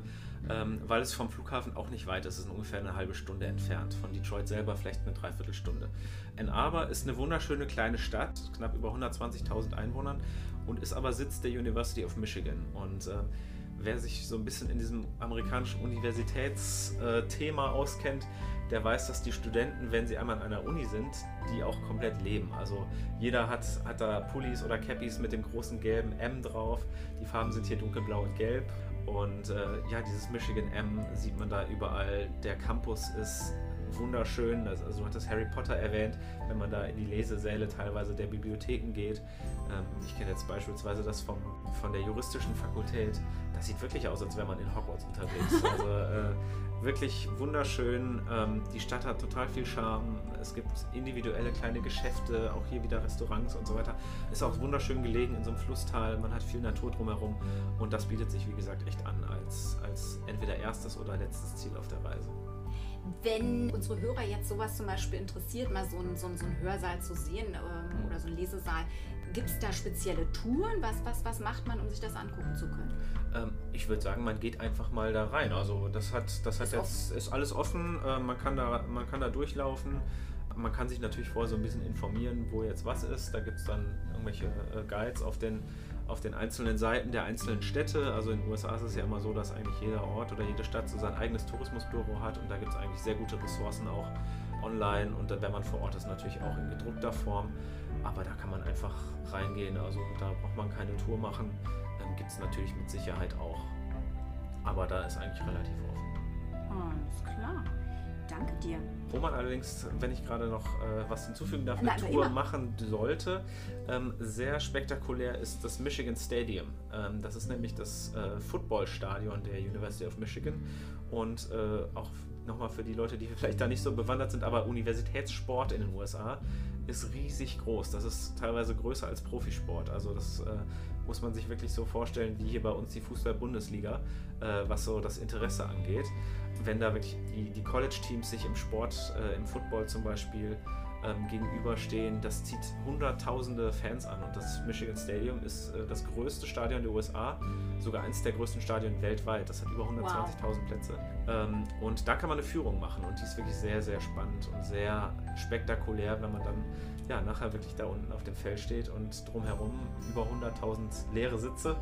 ähm, weil es vom Flughafen auch nicht weit ist. Es ist ungefähr eine halbe Stunde entfernt. Von Detroit selber vielleicht eine Dreiviertelstunde. Ann Arbor ist eine wunderschöne kleine Stadt, knapp über 120.000 Einwohnern und ist aber Sitz der University of Michigan. Und äh, wer sich so ein bisschen in diesem amerikanischen Universitätsthema auskennt, der weiß, dass die Studenten, wenn sie einmal an einer Uni sind, die auch komplett leben. Also jeder hat, hat da Pullis oder Cappies mit dem großen gelben M drauf. Die Farben sind hier dunkelblau und gelb. Und äh, ja, dieses Michigan M sieht man da überall. Der Campus ist wunderschön. Also, du hattest Harry Potter erwähnt, wenn man da in die Lesesäle teilweise der Bibliotheken geht. Ähm, ich kenne jetzt beispielsweise das vom, von der juristischen Fakultät. Das sieht wirklich aus, als wäre man in Hogwarts unterwegs. <laughs> Also äh, wirklich wunderschön. Ähm, die Stadt hat total viel Charme. Es gibt individuelle kleine Geschäfte, auch hier wieder Restaurants und so weiter. Ist auch wunderschön gelegen in so einem Flusstal. Man hat viel Natur drumherum und das bietet sich, wie gesagt, echt an als, als entweder erstes oder letztes Ziel auf der Reise. Wenn unsere Hörer jetzt sowas zum Beispiel interessiert, mal so einen, so so einen Hörsaal zu sehen ähm, oder so einen Lesesaal, gibt es da spezielle Touren? Was, was, was macht man, um sich das angucken zu können? Ähm, ich würde sagen, man geht einfach mal da rein. Also das hat, das hat ist jetzt, ist alles offen, äh, man, kann da, man kann da durchlaufen. Man kann sich natürlich vorher so ein bisschen informieren, wo jetzt was ist. Da gibt es dann irgendwelche äh, Guides auf den auf den einzelnen Seiten der einzelnen Städte. Also in den USA ist es ja immer so, dass eigentlich jeder Ort oder jede Stadt so sein eigenes Tourismusbüro hat und da gibt es eigentlich sehr gute Ressourcen auch online und wenn man vor Ort ist, natürlich auch in gedruckter Form. Aber da kann man einfach reingehen, also da braucht man keine Tour machen. Dann gibt es natürlich mit Sicherheit auch aber da ist eigentlich relativ offen. Alles klar. Danke dir. Wo man allerdings, wenn ich gerade noch äh, was hinzufügen darf, eine Tour machen sollte, ähm, sehr spektakulär ist das Michigan Stadium. Ähm, das ist nämlich das äh, Footballstadion der University of Michigan und äh, auch nochmal für die Leute, die <laughs> vielleicht da nicht so bewandert sind, aber Universitätssport in den USA ist riesig groß. Das ist teilweise größer als Profisport. Also das äh, muss man sich wirklich so vorstellen, wie hier bei uns die Fußball-Bundesliga, äh, was so das Interesse angeht. Wenn da wirklich die, die College-Teams sich im Sport, äh, im Football zum Beispiel, ähm, gegenüberstehen, das zieht hunderttausende Fans an. Und das Michigan Stadium ist äh, das größte Stadion der USA, sogar eines der größten Stadien weltweit. Das hat über 120.000 Plätze. Ähm, und da kann man eine Führung machen und die ist wirklich sehr, sehr spannend und sehr spektakulär, wenn man dann ja, nachher wirklich da unten auf dem Feld steht und drumherum über 100.000 leere Sitze,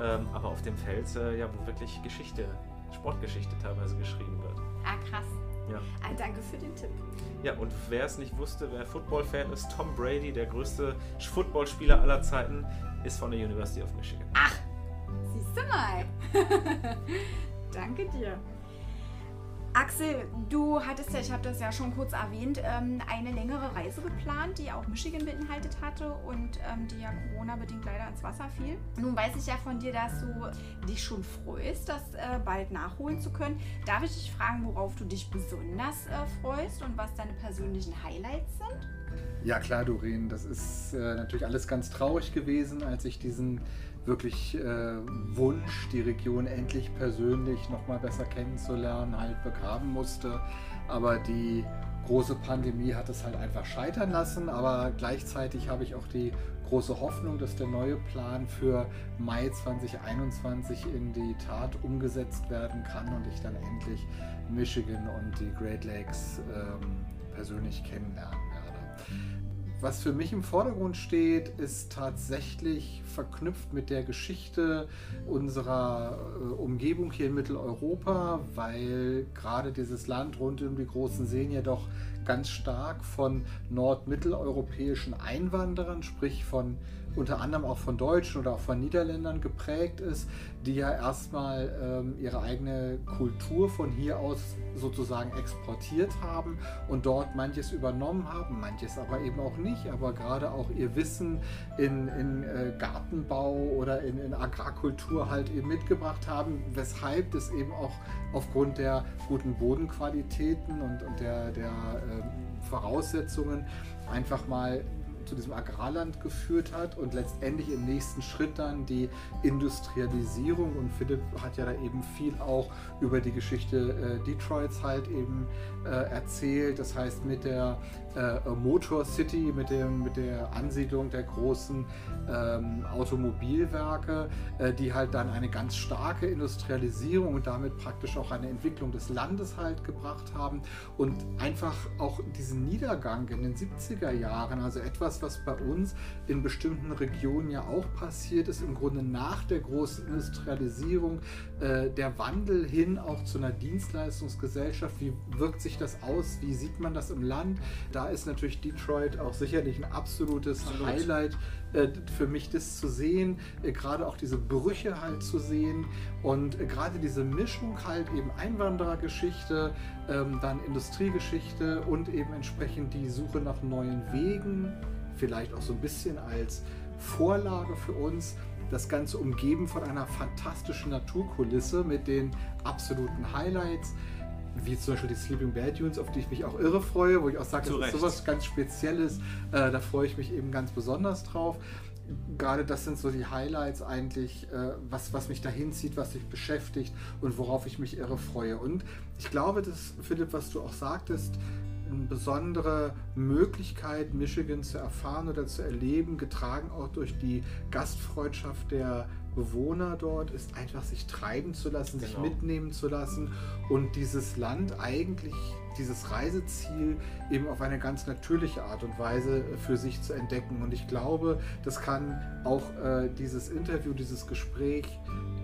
ähm, aber auf dem Feld, äh, ja, wo wirklich Geschichte, Sportgeschichte teilweise geschrieben wird. Ah, krass. Ja. Ah, danke für den Tipp. Ja, und wer es nicht wusste, wer Football-Fan ist, Tom Brady, der größte Footballspieler aller Zeiten, ist von der University of Michigan. Siehst du mal. <laughs> Danke dir. Axel, du hattest ja, ich habe das ja schon kurz erwähnt, ähm, eine längere Reise geplant, die auch Michigan beinhaltet hatte und ähm, die ja Corona-bedingt leider ins Wasser fiel. Nun weiß ich ja von dir, dass du dich schon freust, das äh, bald nachholen zu können. Darf ich dich fragen, worauf du dich besonders äh, freust und was deine persönlichen Highlights sind? Ja klar, Doreen, das ist äh, natürlich alles ganz traurig gewesen, als ich diesen wirklich äh, Wunsch, die Region endlich persönlich noch mal besser kennenzulernen, halt begraben musste. Aber die große Pandemie hat es halt einfach scheitern lassen. Aber gleichzeitig habe ich auch die große Hoffnung, dass der neue Plan für Mai 2021 in die Tat umgesetzt werden kann und ich dann endlich Michigan und die Great Lakes ähm, persönlich kennenlernen werde. Was für mich im Vordergrund steht, ist tatsächlich verknüpft mit der Geschichte unserer äh, Umgebung hier in Mitteleuropa, weil gerade dieses Land rund um die großen Seen ja doch ganz stark von nordmitteleuropäischen Einwanderern, sprich von unter anderem auch von Deutschen oder auch von Niederländern geprägt ist, die ja erstmal ähm, ihre eigene Kultur von hier aus sozusagen exportiert haben und dort manches übernommen haben, manches aber eben auch nicht, aber gerade auch ihr Wissen in, in äh, Gartenbau oder in, in Agrarkultur halt eben mitgebracht haben, weshalb das eben auch aufgrund der guten Bodenqualitäten und, und der, der ähm, Voraussetzungen einfach mal zu diesem Agrarland geführt hat und letztendlich im nächsten Schritt dann die Industrialisierung und Philipp hat ja da eben viel auch über die Geschichte äh, Detroits halt eben äh, erzählt. Das heißt mit der äh, Motor City, mit, dem, mit der Ansiedlung der großen ähm, Automobilwerke, äh, die halt dann eine ganz starke Industrialisierung und damit praktisch auch eine Entwicklung des Landes halt gebracht haben und einfach auch diesen Niedergang in den 70er Jahren, also etwas, was bei uns in bestimmten Regionen ja auch passiert ist, im Grunde nach der großen Industrialisierung, äh, der Wandel hin auch zu einer Dienstleistungsgesellschaft, wie wirkt sich das aus, wie sieht man das im Land? Da ist natürlich Detroit auch sicherlich ein absolutes Absolut. Highlight äh, für mich, das zu sehen, äh, gerade auch diese Brüche halt zu sehen und äh, gerade diese Mischung halt eben Einwanderergeschichte, ähm, dann Industriegeschichte und eben entsprechend die Suche nach neuen Wegen, vielleicht auch so ein bisschen als Vorlage für uns. Das Ganze umgeben von einer fantastischen Naturkulisse mit den absoluten Highlights, wie zum Beispiel die Sleeping Bear Dunes, auf die ich mich auch irre freue, wo ich auch sage, das ist sowas ganz Spezielles, äh, da freue ich mich eben ganz besonders drauf. Gerade das sind so die Highlights eigentlich, äh, was, was mich dahin zieht, was mich beschäftigt und worauf ich mich irre freue. Und ich glaube, dass, Philipp, was du auch sagtest, eine besondere Möglichkeit, Michigan zu erfahren oder zu erleben, getragen auch durch die Gastfreundschaft der Bewohner dort, ist einfach sich treiben zu lassen, sich Genau. mitnehmen zu lassen und dieses Land eigentlich, dieses Reiseziel eben auf eine ganz natürliche Art und Weise für sich zu entdecken. Und ich glaube, das kann auch äh, dieses Interview, dieses Gespräch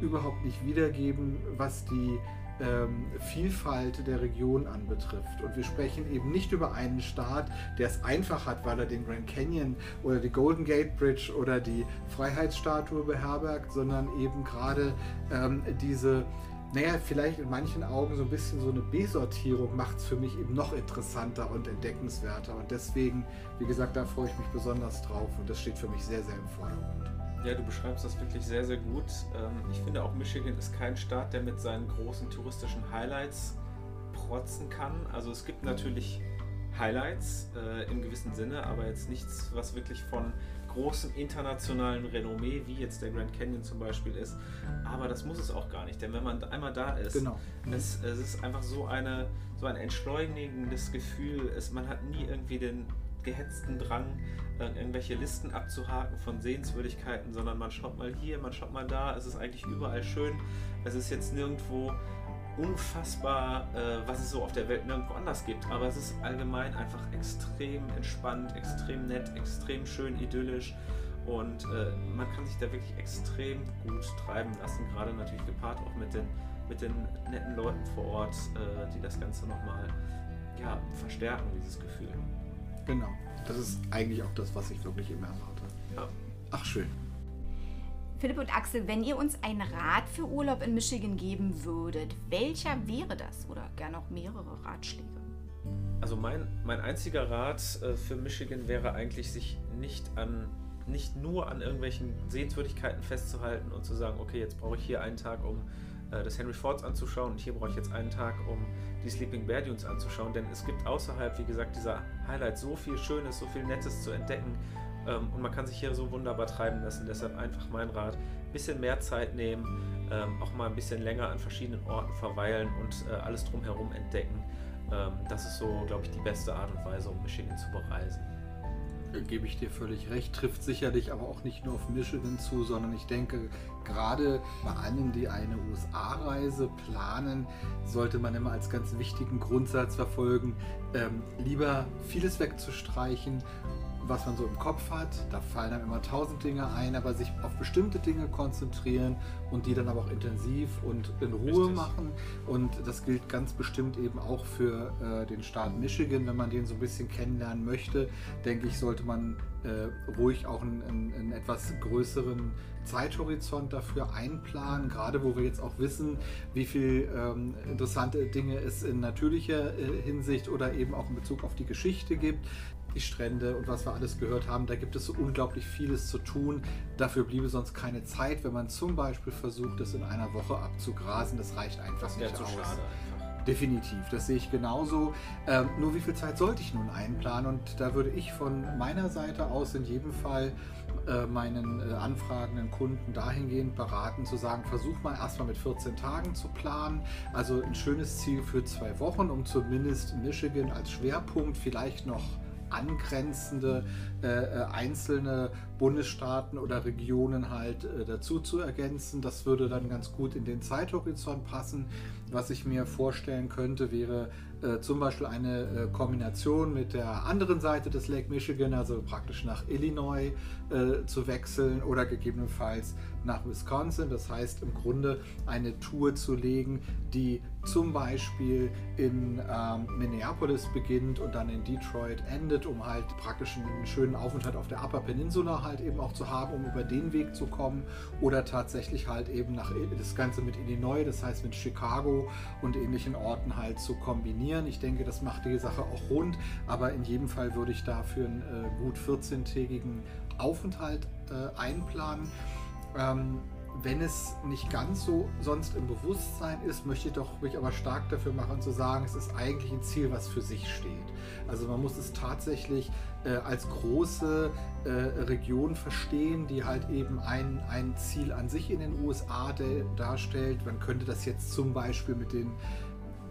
überhaupt nicht wiedergeben, was die ähm, Vielfalt der Region anbetrifft. Und wir sprechen eben nicht über einen Staat, der es einfach hat, weil er den Grand Canyon oder die Golden Gate Bridge oder die Freiheitsstatue beherbergt, sondern eben gerade ähm, diese naja, vielleicht in manchen Augen so ein bisschen so eine B-Sortierung macht es für mich eben noch interessanter und entdeckenswerter. Und deswegen, wie gesagt, da freue ich mich besonders drauf und das steht für mich sehr, sehr im Vordergrund. Ja, du beschreibst das wirklich sehr, sehr gut. Ähm, ich finde auch Michigan ist kein Staat, der mit seinen großen touristischen Highlights protzen kann. Also es gibt natürlich Highlights äh, im gewissen Sinne, aber jetzt nichts, was wirklich von großem internationalen Renommee, wie jetzt der Grand Canyon zum Beispiel ist. Aber das muss es auch gar nicht, denn wenn man einmal da ist, genau. es, es ist einfach so, eine, so ein entschleunigendes Gefühl. Es, man hat nie irgendwie den gehetzten Drang, äh, irgendwelche Listen abzuhaken von Sehenswürdigkeiten, sondern man schaut mal hier, man schaut mal da. Es ist eigentlich überall schön. Es ist jetzt nirgendwo unfassbar, äh, was es so auf der Welt nirgendwo anders gibt. Aber es ist allgemein einfach extrem entspannt, extrem nett, extrem schön idyllisch. Und äh, man kann sich da wirklich extrem gut treiben lassen, gerade natürlich gepaart auch mit den, mit den netten Leuten vor Ort, die das Ganze nochmal ja, verstärken, dieses Gefühl. Genau, das ist eigentlich auch das, was ich wirklich immer erwarte. Ja. Ach, schön. Philipp und Axel, wenn ihr uns einen Rat für Urlaub in Michigan geben würdet, welcher wäre das? Oder gerne auch mehrere Ratschläge? Also mein, mein einziger Rat äh, für Michigan wäre eigentlich, sich nicht an nicht nur an irgendwelchen Sehenswürdigkeiten festzuhalten und zu sagen, okay, jetzt brauche ich hier einen Tag, um äh, das Henry Fords anzuschauen und hier brauche ich jetzt einen Tag, um die Sleeping Bear Dunes anzuschauen, denn es gibt außerhalb, wie gesagt, dieser Highlights so viel Schönes, so viel Nettes zu entdecken, ähm, und man kann sich hier so wunderbar treiben lassen. Deshalb einfach mein Rat: ein bisschen mehr Zeit nehmen, ähm, auch mal ein bisschen länger an verschiedenen Orten verweilen und äh, alles drumherum entdecken. Ähm, das ist so, glaube ich, die beste Art und Weise, um Michigan zu bereisen. Gebe ich dir völlig recht, trifft sicherlich aber auch nicht nur auf Michigan zu, sondern ich denke, gerade bei allen, die eine USA-Reise planen, sollte man immer als ganz wichtigen Grundsatz verfolgen, ähm, lieber vieles wegzustreichen was man so im Kopf hat. Da fallen einem immer tausend Dinge ein, aber sich auf bestimmte Dinge konzentrieren und die dann aber auch intensiv und in Ruhe Richtig. machen. Und das gilt ganz bestimmt eben auch für äh, den Staat Michigan. Wenn man den so ein bisschen kennenlernen möchte, denke ich, sollte man äh, ruhig auch einen, einen, einen, etwas größeren Zeithorizont dafür einplanen, gerade wo wir jetzt auch wissen, wie viel ähm, interessante Dinge es in natürlicher äh, Hinsicht oder eben auch in Bezug auf die Geschichte gibt die Strände und was wir alles gehört haben, da gibt es so unglaublich vieles zu tun. Dafür bliebe sonst keine Zeit, wenn man zum Beispiel versucht, das in einer Woche abzugrasen. Das reicht einfach das nicht zu aus. Schade Definitiv, das sehe ich genauso. Ähm, nur wie viel Zeit sollte ich nun einplanen? Und da würde ich von meiner Seite aus in jedem Fall äh, meinen äh, anfragenden Kunden dahingehend beraten, zu sagen, versuch mal erstmal mit 14 Tagen zu planen. Also ein schönes Ziel für zwei Wochen, um zumindest Michigan als Schwerpunkt vielleicht noch angrenzende äh, äh, einzelne Bundesstaaten oder Regionen halt äh, dazu zu ergänzen. Das würde dann ganz gut in den Zeithorizont passen. Was ich mir vorstellen könnte, wäre äh, zum Beispiel eine äh, Kombination mit der anderen Seite des Lake Michigan, also praktisch nach Illinois äh, zu wechseln oder gegebenenfalls nach Wisconsin. Das heißt im Grunde eine Tour zu legen, die zum Beispiel in ähm, Minneapolis beginnt und dann in Detroit endet, um halt praktisch einen schönen Aufenthalt auf der Upper Peninsula halt eben auch zu haben, um über den Weg zu kommen oder tatsächlich halt eben nach das Ganze mit Illinois, das heißt mit Chicago und ähnlichen Orten halt zu kombinieren. Ich denke, das macht die Sache auch rund, aber in jedem Fall würde ich dafür einen äh, gut 14-tägigen Aufenthalt äh, einplanen. Ähm, wenn es nicht ganz so sonst im Bewusstsein ist, möchte ich doch mich aber stark dafür machen zu sagen, es ist eigentlich ein Ziel, was für sich steht. Also man muss es tatsächlich äh, als große äh, Region verstehen, die halt eben ein, ein Ziel an sich in den USA darstellt. Man könnte das jetzt zum Beispiel mit den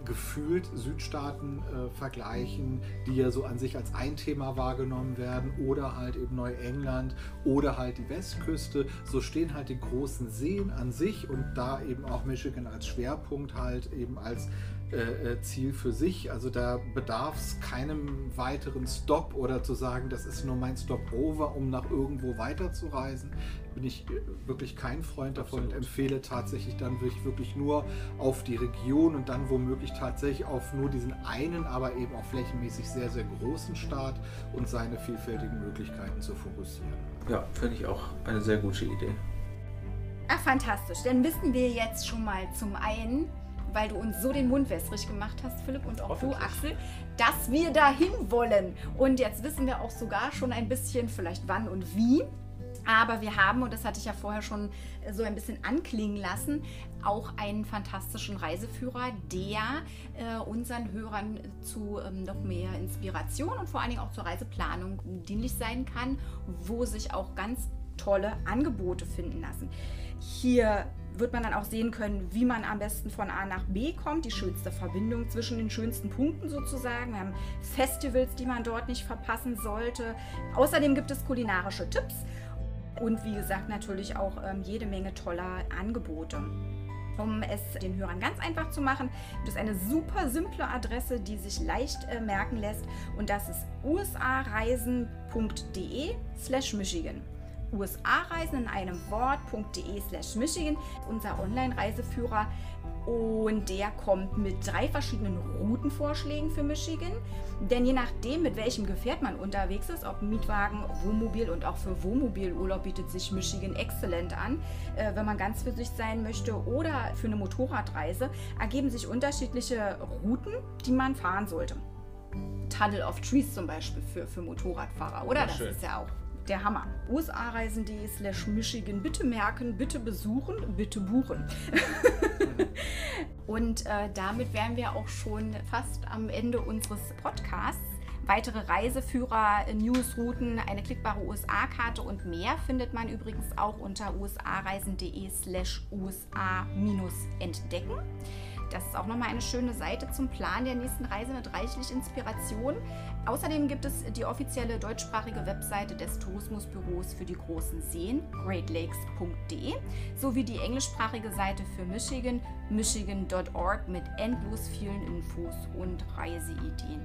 gefühlt Südstaaten äh, vergleichen, die ja so an sich als ein Thema wahrgenommen werden, oder halt eben Neuengland oder halt die Westküste. So stehen halt die großen Seen an sich und da eben auch Michigan als Schwerpunkt halt eben als äh, äh, Ziel für sich. Also da bedarf es keinem weiteren Stop oder zu sagen, das ist nur mein Stopover, um nach irgendwo weiterzureisen. Bin ich äh, wirklich kein Freund davon Absolut. und empfehle tatsächlich dann wirklich, wirklich nur auf die Region und dann womöglich tatsächlich auf nur diesen einen, aber eben auch flächenmäßig sehr, sehr großen Staat und seine vielfältigen Möglichkeiten zu fokussieren. Ja, finde ich auch eine sehr gute Idee. Ach, fantastisch. Dann wissen wir jetzt schon mal zum einen, weil du uns so den Mund wässrig gemacht hast, Philipp, und auch du, Axel, dass wir dahin wollen. Und jetzt wissen wir auch sogar schon ein bisschen, vielleicht wann und wie. Aber wir haben, und das hatte ich ja vorher schon äh, so ein bisschen anklingen lassen, auch einen fantastischen Reiseführer, der äh, unseren Hörern zu ähm, noch mehr Inspiration und vor allen Dingen auch zur Reiseplanung dienlich sein kann, wo sich auch ganz tolle Angebote finden lassen. Hier wird man dann auch sehen können, wie man am besten von A nach B kommt, die schönste Verbindung zwischen den schönsten Punkten sozusagen. Wir haben Festivals, die man dort nicht verpassen sollte. Außerdem gibt es kulinarische Tipps und wie gesagt natürlich auch ähm, jede Menge toller Angebote. Um es den Hörern ganz einfach zu machen, gibt es eine super simple Adresse, die sich leicht äh, merken lässt und das ist usareisen.de slash Michigan. USA-Reisen in einem Wort.de slash Michigan, unser Online-Reiseführer. Und der kommt mit drei verschiedenen Routenvorschlägen für Michigan. Denn je nachdem, mit welchem Gefährt man unterwegs ist, ob Mietwagen, Wohnmobil und auch für Wohnmobilurlaub bietet sich Michigan exzellent an. Äh, wenn man ganz für sich sein möchte oder für eine Motorradreise, ergeben sich unterschiedliche Routen, die man fahren sollte. Tunnel of Trees zum Beispiel für, für Motorradfahrer, oder? Das ist ja auch der Hammer. USA-Reisen.de slash Michigan. Bitte merken, bitte besuchen, bitte buchen. <laughs> Und äh, damit wären wir auch schon fast am Ende unseres Podcasts. Weitere Reiseführer, Newsrouten, eine klickbare USA-Karte und mehr findet man übrigens auch unter usareisen.de slash usa-entdecken. Das ist auch nochmal eine schöne Seite zum Plan der nächsten Reise mit reichlich Inspiration. Außerdem gibt es die offizielle deutschsprachige Webseite des Tourismusbüros für die großen Seen, greatlakes.de, sowie die englischsprachige Seite für Michigan, michigan.org mit endlos vielen Infos und Reiseideen.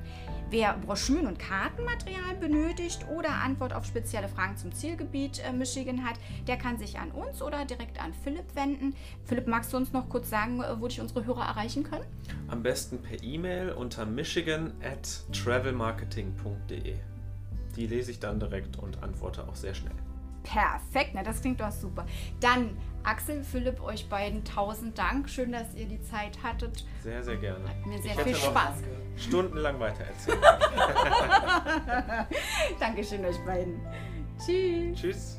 Wer Broschüren und Kartenmaterial benötigt oder Antwort auf spezielle Fragen zum Zielgebiet äh, Michigan hat, der kann sich an uns oder direkt an Philipp wenden. Philipp, magst du uns noch kurz sagen, äh, wo dich unsere Hörer erreichen können? Am besten per E-Mail unter michigan at travelmarketing.de. Die lese ich dann direkt und antworte auch sehr schnell. Perfekt, na das klingt doch super. Dann Axel, Philipp, euch beiden tausend Dank. Schön, dass ihr die Zeit hattet. Sehr, sehr gerne. Hat mir sehr ich viel Spaß Stundenlang weitererzählen. <laughs> Dankeschön euch beiden. Tschüss. Tschüss.